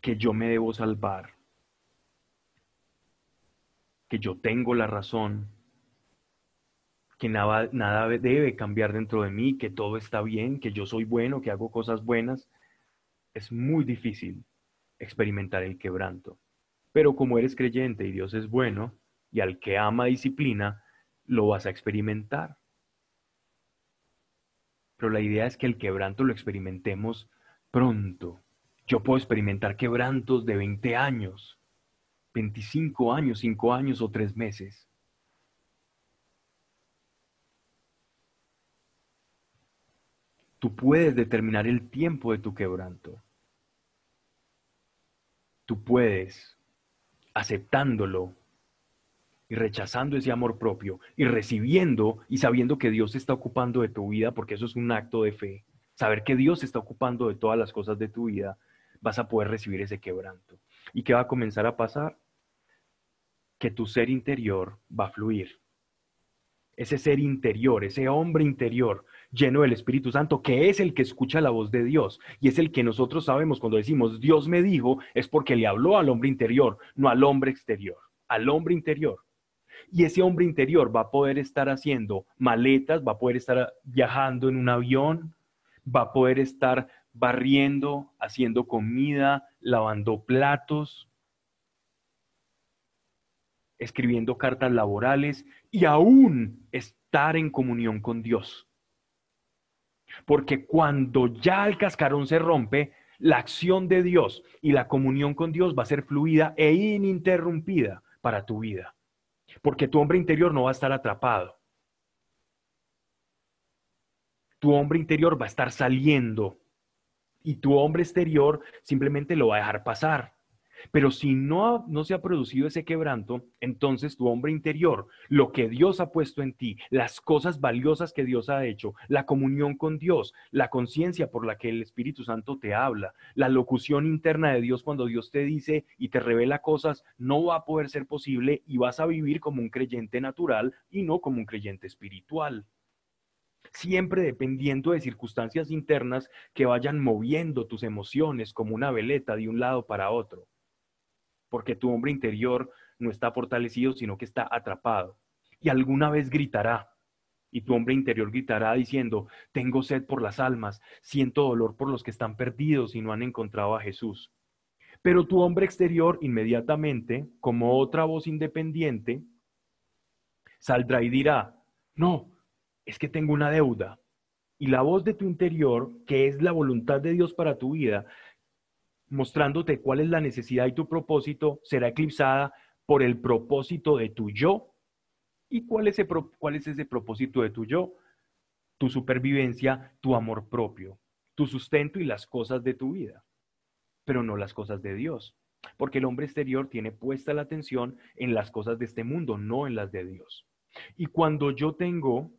Speaker 4: que yo me debo salvar, que yo tengo la razón, que nada, nada debe cambiar dentro de mí, que todo está bien, que yo soy bueno, que hago cosas buenas, es muy difícil experimentar el quebranto. Pero como eres creyente y Dios es bueno, y al que ama disciplina, lo vas a experimentar. Pero la idea es que el quebranto lo experimentemos pronto. Yo puedo experimentar quebrantos de 20 años, 25 años, 5 años o 3 meses. Tú puedes determinar el tiempo de tu quebranto. Tú puedes, aceptándolo y rechazando ese amor propio y recibiendo y sabiendo que Dios está ocupando de tu vida, porque eso es un acto de fe, saber que Dios está ocupando de todas las cosas de tu vida, vas a poder recibir ese quebranto. ¿Y qué va a comenzar a pasar? Que tu ser interior va a fluir. Ese ser interior, ese hombre interior lleno del Espíritu Santo, que es el que escucha la voz de Dios y es el que nosotros sabemos cuando decimos Dios me dijo, es porque le habló al hombre interior, no al hombre exterior, al hombre interior. Y ese hombre interior va a poder estar haciendo maletas, va a poder estar viajando en un avión, va a poder estar barriendo, haciendo comida, lavando platos, escribiendo cartas laborales y aún estar en comunión con Dios. Porque cuando ya el cascarón se rompe, la acción de Dios y la comunión con Dios va a ser fluida e ininterrumpida para tu vida. Porque tu hombre interior no va a estar atrapado. Tu hombre interior va a estar saliendo y tu hombre exterior simplemente lo va a dejar pasar. Pero si no, no se ha producido ese quebranto, entonces tu hombre interior, lo que Dios ha puesto en ti, las cosas valiosas que Dios ha hecho, la comunión con Dios, la conciencia por la que el Espíritu Santo te habla, la locución interna de Dios cuando Dios te dice y te revela cosas, no va a poder ser posible y vas a vivir como un creyente natural y no como un creyente espiritual. Siempre dependiendo de circunstancias internas que vayan moviendo tus emociones como una veleta de un lado para otro porque tu hombre interior no está fortalecido, sino que está atrapado. Y alguna vez gritará, y tu hombre interior gritará diciendo, tengo sed por las almas, siento dolor por los que están perdidos y no han encontrado a Jesús. Pero tu hombre exterior inmediatamente, como otra voz independiente, saldrá y dirá, no, es que tengo una deuda. Y la voz de tu interior, que es la voluntad de Dios para tu vida, mostrándote cuál es la necesidad y tu propósito, será eclipsada por el propósito de tu yo. ¿Y cuál es, ese, cuál es ese propósito de tu yo? Tu supervivencia, tu amor propio, tu sustento y las cosas de tu vida, pero no las cosas de Dios. Porque el hombre exterior tiene puesta la atención en las cosas de este mundo, no en las de Dios. Y cuando yo tengo,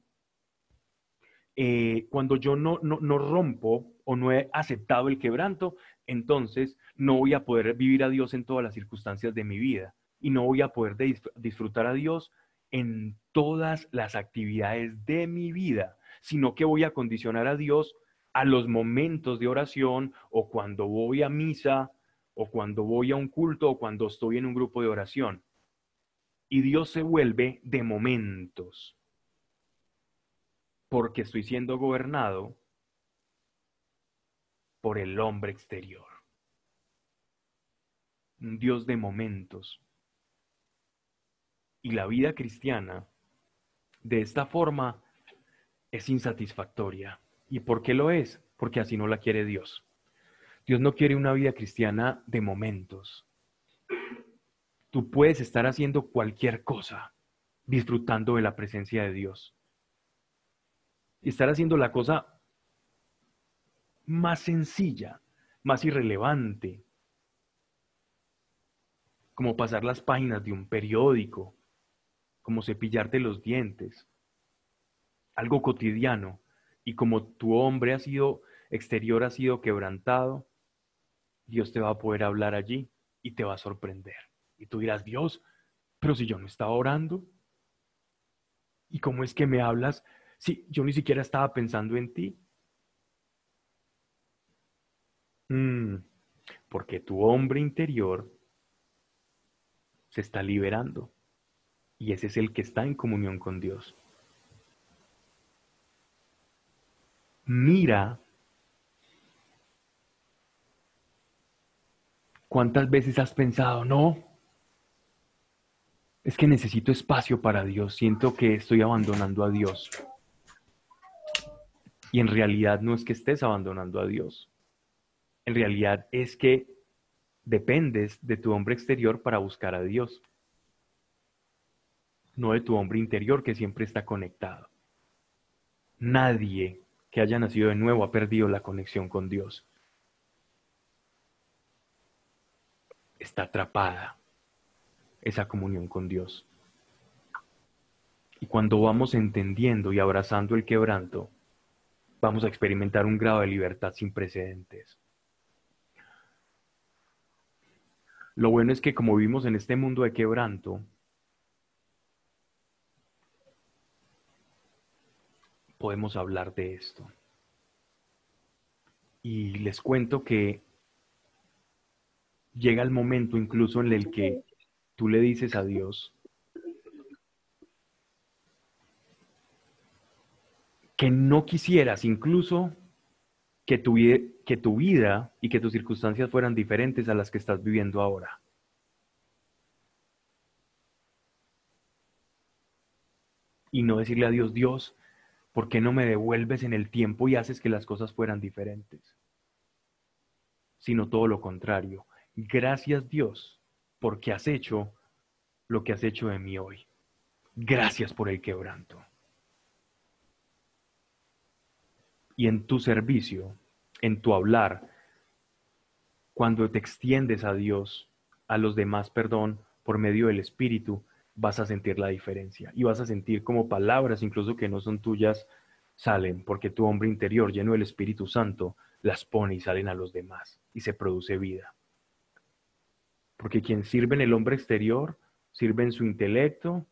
Speaker 4: eh, cuando yo no, no, no rompo o no he aceptado el quebranto, entonces no voy a poder vivir a Dios en todas las circunstancias de mi vida y no voy a poder disfrutar a Dios en todas las actividades de mi vida, sino que voy a condicionar a Dios a los momentos de oración o cuando voy a misa o cuando voy a un culto o cuando estoy en un grupo de oración. Y Dios se vuelve de momentos, porque estoy siendo gobernado por el hombre exterior. Un Dios de momentos. Y la vida cristiana, de esta forma, es insatisfactoria. ¿Y por qué lo es? Porque así no la quiere Dios. Dios no quiere una vida cristiana de momentos. Tú puedes estar haciendo cualquier cosa, disfrutando de la presencia de Dios. Y estar haciendo la cosa más sencilla, más irrelevante, como pasar las páginas de un periódico, como cepillarte los dientes, algo cotidiano, y como tu hombre ha sido exterior, ha sido quebrantado, Dios te va a poder hablar allí y te va a sorprender. Y tú dirás, Dios, pero si yo no estaba orando, ¿y cómo es que me hablas si yo ni siquiera estaba pensando en ti? Mm, porque tu hombre interior se está liberando y ese es el que está en comunión con Dios. Mira cuántas veces has pensado, no, es que necesito espacio para Dios, siento que estoy abandonando a Dios. Y en realidad no es que estés abandonando a Dios en realidad es que dependes de tu hombre exterior para buscar a Dios, no de tu hombre interior que siempre está conectado. Nadie que haya nacido de nuevo ha perdido la conexión con Dios. Está atrapada esa comunión con Dios. Y cuando vamos entendiendo y abrazando el quebranto, vamos a experimentar un grado de libertad sin precedentes. Lo bueno es que como vivimos en este mundo de quebranto, podemos hablar de esto. Y les cuento que llega el momento incluso en el que tú le dices a Dios que no quisieras incluso que tu, que tu vida y que tus circunstancias fueran diferentes a las que estás viviendo ahora. Y no decirle a Dios, Dios, ¿por qué no me devuelves en el tiempo y haces que las cosas fueran diferentes? Sino todo lo contrario. Gracias Dios, porque has hecho lo que has hecho de mí hoy. Gracias por el quebranto. Y en tu servicio, en tu hablar, cuando te extiendes a Dios, a los demás, perdón, por medio del Espíritu, vas a sentir la diferencia y vas a sentir como palabras, incluso que no son tuyas, salen, porque tu hombre interior, lleno del Espíritu Santo, las pone y salen a los demás y se produce vida. Porque quien sirve en el hombre exterior, sirve en su intelecto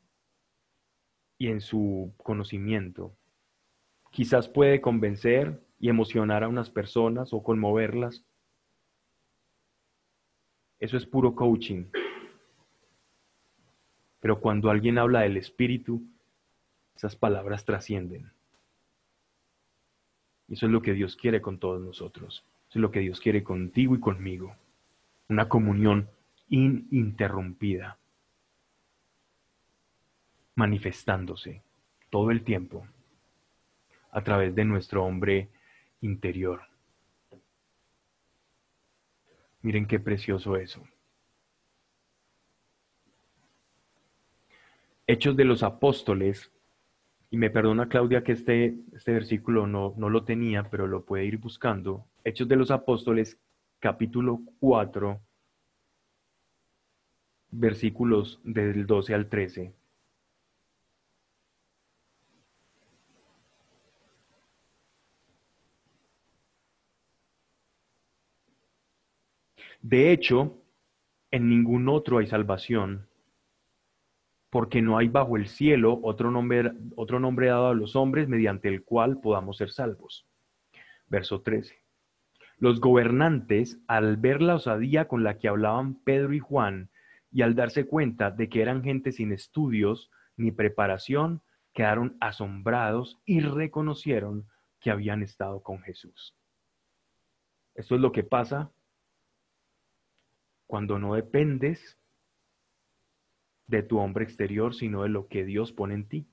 Speaker 4: y en su conocimiento, quizás puede convencer y emocionar a unas personas o conmoverlas. Eso es puro coaching. Pero cuando alguien habla del espíritu, esas palabras trascienden. Eso es lo que Dios quiere con todos nosotros. Eso es lo que Dios quiere contigo y conmigo. Una comunión ininterrumpida, manifestándose todo el tiempo a través de nuestro hombre interior. Miren qué precioso eso. Hechos de los Apóstoles, y me perdona Claudia que este, este versículo no, no lo tenía, pero lo puede ir buscando. Hechos de los Apóstoles, capítulo 4, versículos del 12 al 13. De hecho, en ningún otro hay salvación, porque no hay bajo el cielo otro nombre, otro nombre dado a los hombres mediante el cual podamos ser salvos. Verso 13. Los gobernantes, al ver la osadía con la que hablaban Pedro y Juan, y al darse cuenta de que eran gente sin estudios ni preparación, quedaron asombrados y reconocieron que habían estado con Jesús. Esto es lo que pasa cuando no dependes de tu hombre exterior, sino de lo que Dios pone en ti.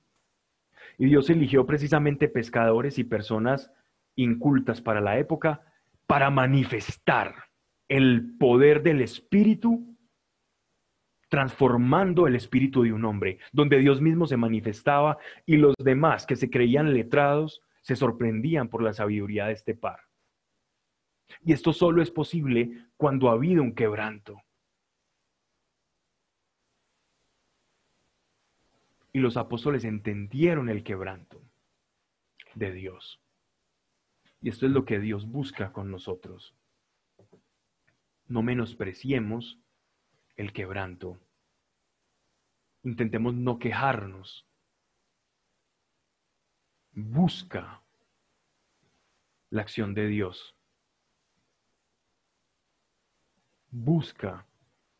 Speaker 4: Y Dios eligió precisamente pescadores y personas incultas para la época para manifestar el poder del Espíritu, transformando el espíritu de un hombre, donde Dios mismo se manifestaba y los demás que se creían letrados se sorprendían por la sabiduría de este par. Y esto solo es posible cuando ha habido un quebranto. Y los apóstoles entendieron el quebranto de Dios. Y esto es lo que Dios busca con nosotros. No menospreciemos el quebranto. Intentemos no quejarnos. Busca la acción de Dios. Busca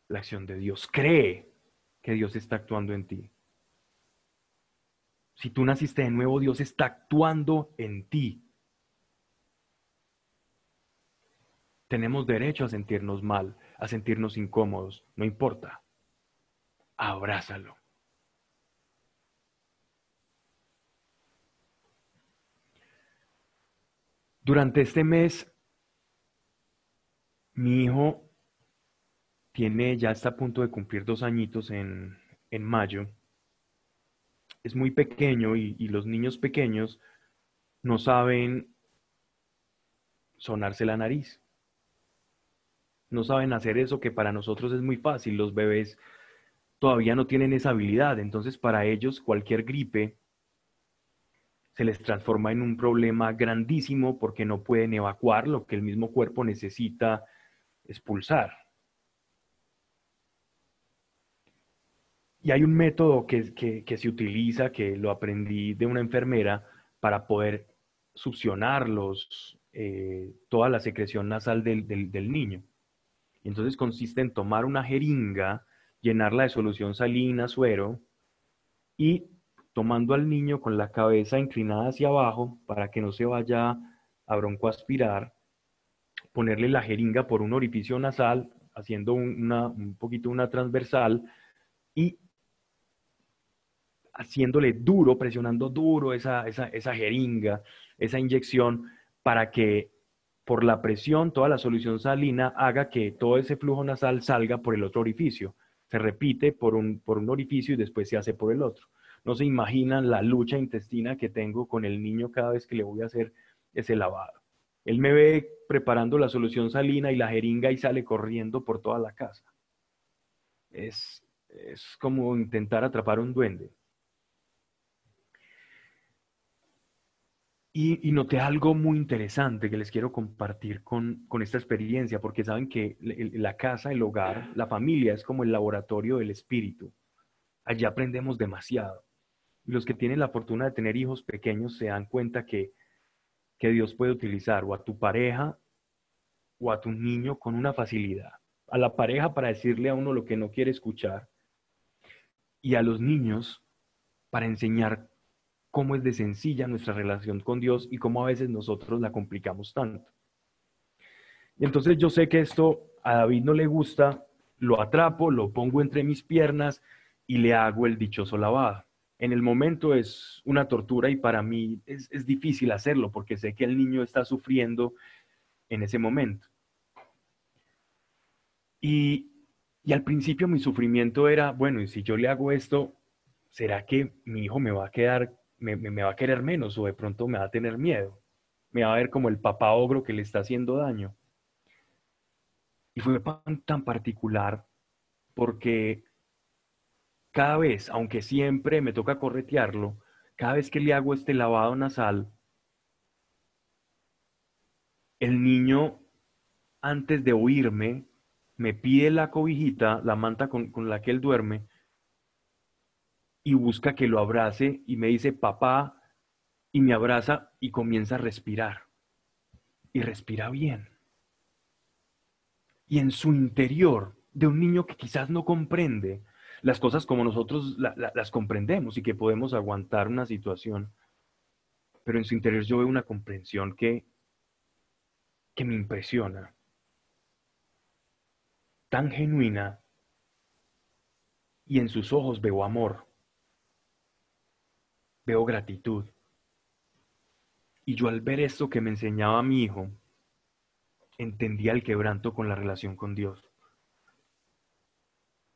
Speaker 4: la acción de Dios. Cree que Dios está actuando en ti. Si tú naciste de nuevo, Dios está actuando en ti. Tenemos derecho a sentirnos mal, a sentirnos incómodos, no importa. Abrázalo. Durante este mes, mi hijo tiene, ya está a punto de cumplir dos añitos en, en mayo. Es muy pequeño y, y los niños pequeños no saben sonarse la nariz. No saben hacer eso que para nosotros es muy fácil. Los bebés todavía no tienen esa habilidad. Entonces, para ellos, cualquier gripe se les transforma en un problema grandísimo porque no pueden evacuar lo que el mismo cuerpo necesita expulsar. Y hay un método que, se utiliza, que lo aprendí de una enfermera, para poder succionar eh, toda la secreción nasal del, del niño. Entonces consiste en tomar una jeringa, llenarla de solución salina, suero, y tomando al niño con la cabeza inclinada hacia abajo para que no se vaya a broncoaspirar, ponerle la jeringa por un orificio nasal, haciendo un poquito una transversal y haciéndole duro, presionando duro esa, esa jeringa, esa inyección, para que por la presión toda la solución salina haga que todo ese flujo nasal salga por el otro orificio. Se repite por un, por un orificio y después se hace por el otro. No se imaginan la lucha intestina que tengo con el niño cada vez que le voy a hacer ese lavado. Él me ve preparando la solución salina y la jeringa y sale corriendo por toda la casa. Es, es como intentar atrapar un duende. Y, noté algo muy interesante que les quiero compartir con, con, esta experiencia, porque saben que la casa, el hogar, la familia es como el laboratorio del espíritu. Allí aprendemos demasiado. Y los que tienen la fortuna de tener hijos pequeños se dan cuenta que, que Dios puede utilizar o a tu pareja o a tu niño con una facilidad. A la pareja para decirle a uno lo que no quiere escuchar y a los niños para enseñar cómo es de sencilla nuestra relación con Dios y cómo a veces nosotros la complicamos tanto. Y entonces yo sé que esto a David no le gusta, lo atrapo, lo pongo entre mis piernas y le hago el dichoso lavado. En el momento es una tortura y para mí es, difícil hacerlo porque sé que el niño está sufriendo en ese momento. Y, y al principio mi sufrimiento era, bueno, y si yo le hago esto, ¿será que mi hijo me va a quedar me, va a querer menos o de pronto me va a tener miedo. Me va a ver como el papá ogro que le está haciendo daño. Y fue tan particular porque cada vez, aunque siempre me toca corretearlo, cada vez que le hago este lavado nasal, el niño, antes de oírme, me pide la cobijita, la manta con, con la que él duerme, y busca que lo abrace y me dice papá y me abraza y comienza a respirar. Y respira bien. Y en su interior, de un niño que quizás no comprende las cosas como nosotros las comprendemos y que podemos aguantar una situación, pero en su interior yo veo una comprensión que, que me impresiona, tan genuina, y en sus ojos veo amor veo gratitud. Y yo al ver esto que me enseñaba mi hijo, entendía el quebranto con la relación con Dios.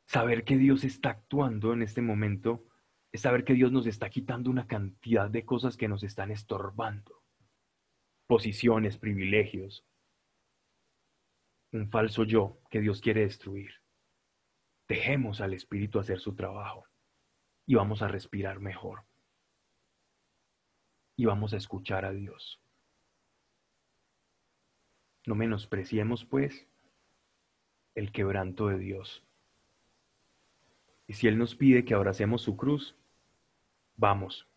Speaker 4: Saber que Dios está actuando en este momento es saber que Dios nos está quitando una cantidad de cosas que nos están estorbando. Posiciones, privilegios. Un falso yo que Dios quiere destruir. Dejemos al Espíritu hacer su trabajo y vamos a respirar mejor y vamos a escuchar a Dios. No menospreciemos, pues, el quebranto de Dios. Y si Él nos pide que abracemos su cruz, vamos,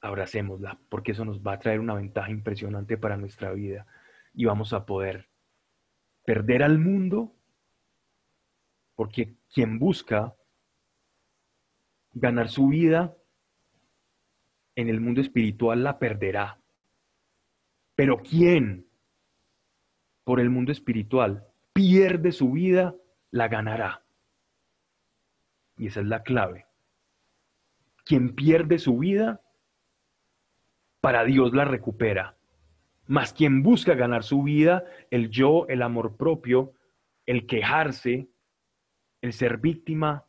Speaker 4: abracémosla, porque eso nos va a traer una ventaja impresionante para nuestra vida y vamos a poder perder al mundo, porque quien busca ganar su vida en el mundo espiritual la perderá. Pero ¿quién por el mundo espiritual pierde su vida, la ganará? Y esa es la clave. Quien pierde su vida, para Dios la recupera. Mas quien busca ganar su vida, el yo, el amor propio, el quejarse, el ser víctima,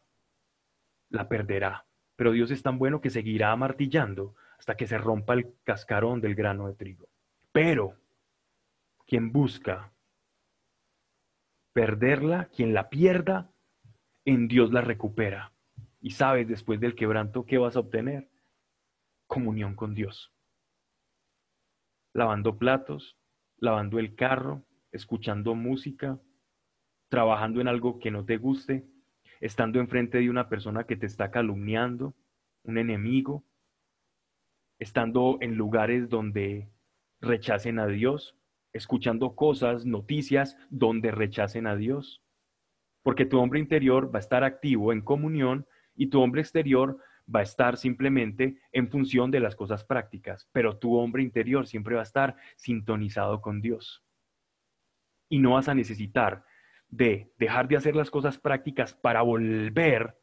Speaker 4: la perderá pero Dios es tan bueno que seguirá amartillando hasta que se rompa el cascarón del grano de trigo. Pero quien busca perderla, quien la pierda, en Dios la recupera. Y sabes después del quebranto qué vas a obtener. Comunión con Dios. Lavando platos, lavando el carro, escuchando música, trabajando en algo que no te guste, estando enfrente de una persona que te está calumniando, un enemigo, estando en lugares donde rechacen a Dios, escuchando cosas, noticias donde rechacen a Dios. Porque tu hombre interior va a estar activo en comunión y tu hombre exterior va a estar simplemente en función de las cosas prácticas, pero tu hombre interior siempre va a estar sintonizado con Dios. Y no vas a necesitar de dejar de hacer las cosas prácticas para volver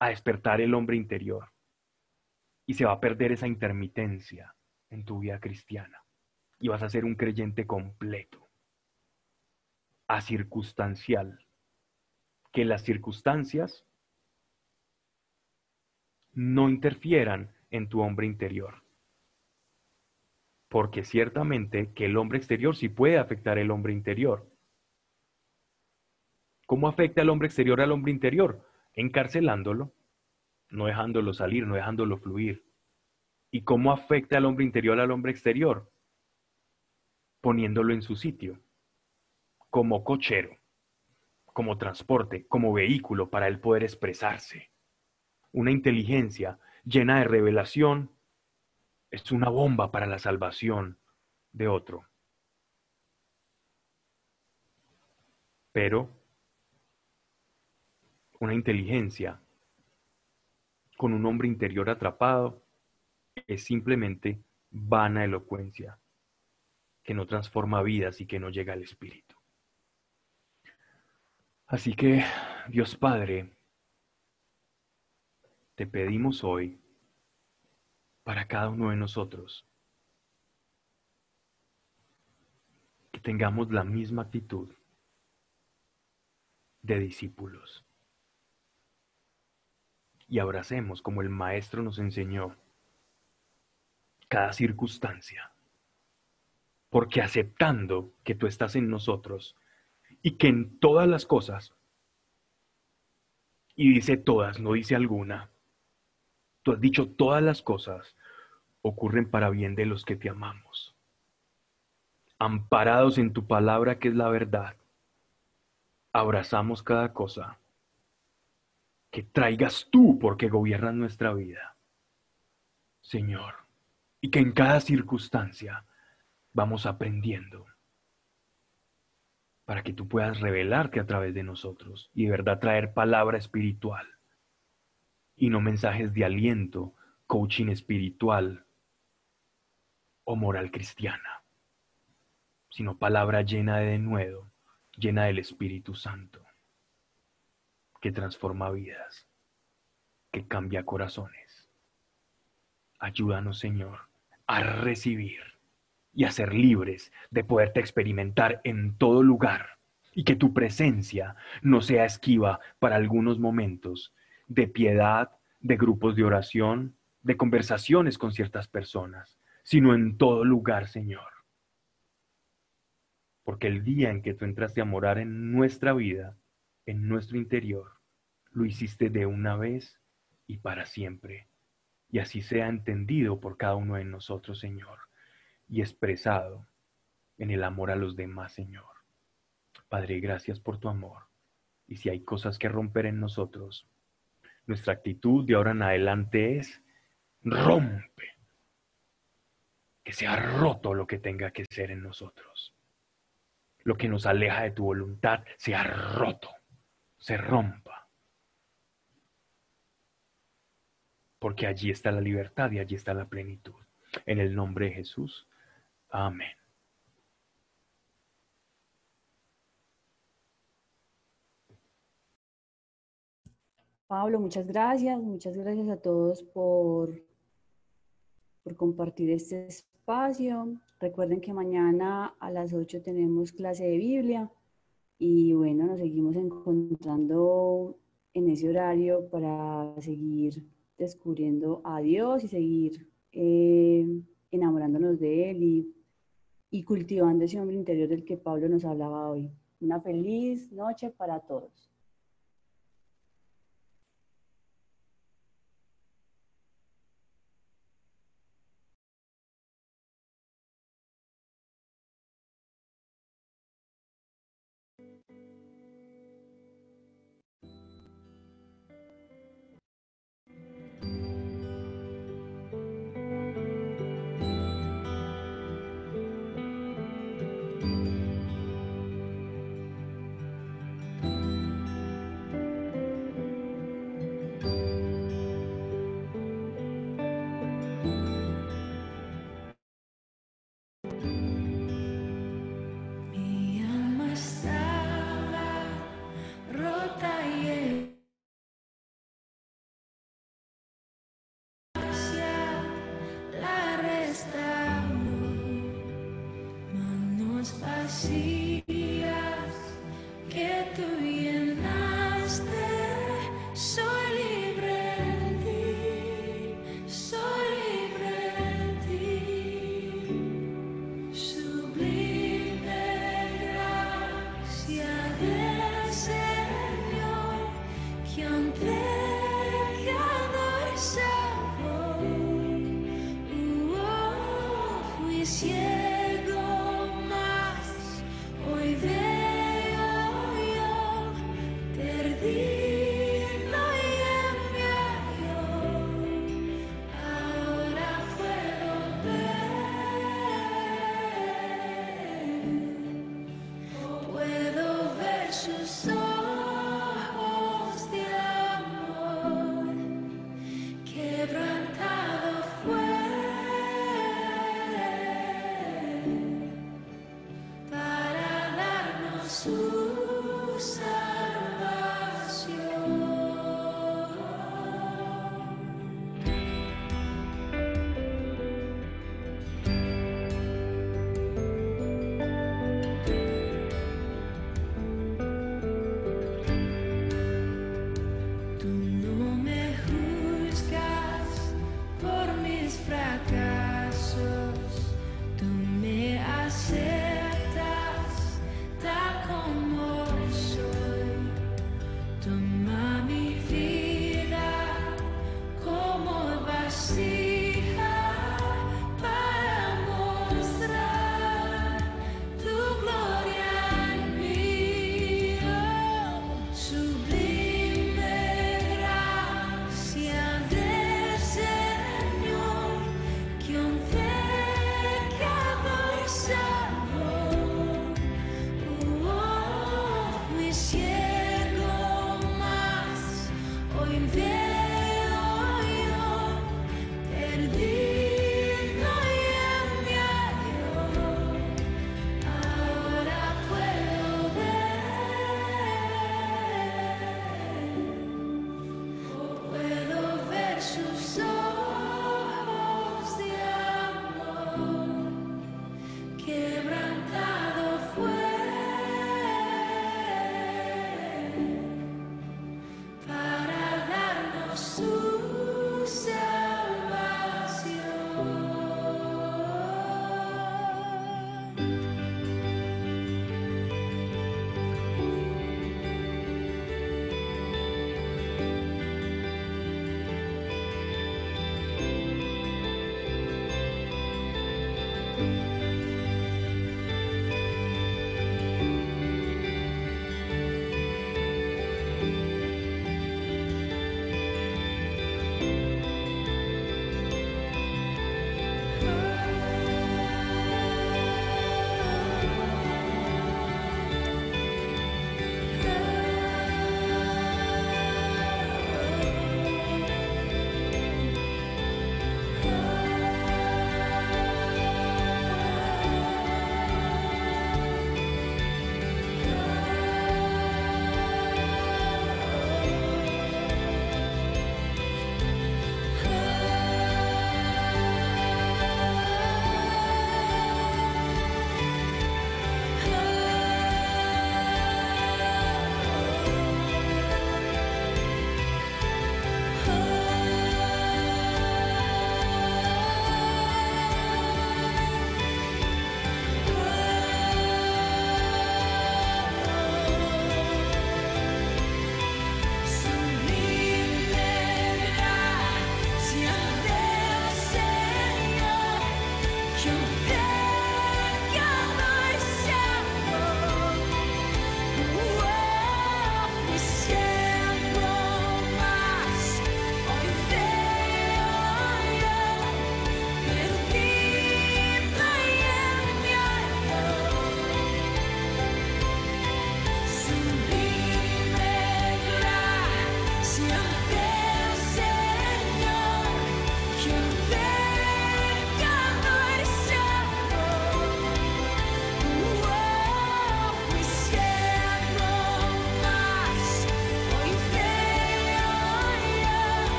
Speaker 4: a despertar el hombre interior. Y se va a perder esa intermitencia en tu vida cristiana. Y vas a ser un creyente completo, acircunstancial. Que las circunstancias no interfieran en tu hombre interior. Porque ciertamente que el hombre exterior sí puede afectar el hombre interior. ¿Cómo afecta el hombre exterior al hombre interior? Encarcelándolo, no dejándolo salir, no dejándolo fluir. ¿Y cómo afecta al hombre interior al hombre exterior? Poniéndolo en su sitio, como cochero, como transporte, como vehículo para él poder expresarse. Una inteligencia llena de revelación es una bomba para la salvación de otro. Pero una inteligencia con un hombre interior atrapado es simplemente vana elocuencia que no transforma vidas y que no llega al espíritu. Así que, Dios Padre, te pedimos hoy para cada uno de nosotros que tengamos la misma actitud de discípulos y abracemos como el Maestro nos enseñó cada circunstancia. Porque aceptando que tú estás en nosotros y que en todas las cosas, y dice todas, no dice alguna, tú has dicho todas las cosas ocurren para bien de los que te amamos. Amparados en tu palabra que es la verdad, abrazamos cada cosa que traigas tú porque gobiernas nuestra vida, Señor, y que en cada circunstancia vamos aprendiendo para que tú puedas revelarte a través de nosotros y de verdad traer palabra espiritual y no mensajes de aliento, coaching espiritual o moral cristiana, sino palabra llena de denuedo, llena del Espíritu Santo que transforma vidas, que cambia corazones. Ayúdanos, Señor, a recibir y a ser libres de poderte experimentar en todo lugar y que tu presencia no sea esquiva para algunos momentos de piedad, de grupos de oración, de conversaciones con ciertas personas, sino en todo lugar, Señor. Porque el día en que tú entraste a morar en nuestra vida, en nuestro interior, lo hiciste de una vez y para siempre. Y así sea entendido por cada uno de nosotros, Señor, y expresado en el amor a los demás, Señor. Padre, gracias por tu amor. Y si hay cosas que romper en nosotros, nuestra actitud de ahora en adelante es rompe. Que sea roto lo que tenga que ser en nosotros lo que nos aleja de tu voluntad sea roto, se rompa. Porque allí está la libertad y allí está la plenitud. En el nombre de Jesús. Amén.
Speaker 5: Pablo, muchas gracias. Muchas gracias a todos por, por compartir este espacio. Recuerden que mañana a las 8 tenemos clase de Biblia y bueno, nos seguimos encontrando en ese horario para seguir descubriendo a Dios y seguir eh, enamorándonos de Él y, y cultivando ese hombre interior del que Pablo nos hablaba hoy. Una feliz noche para todos.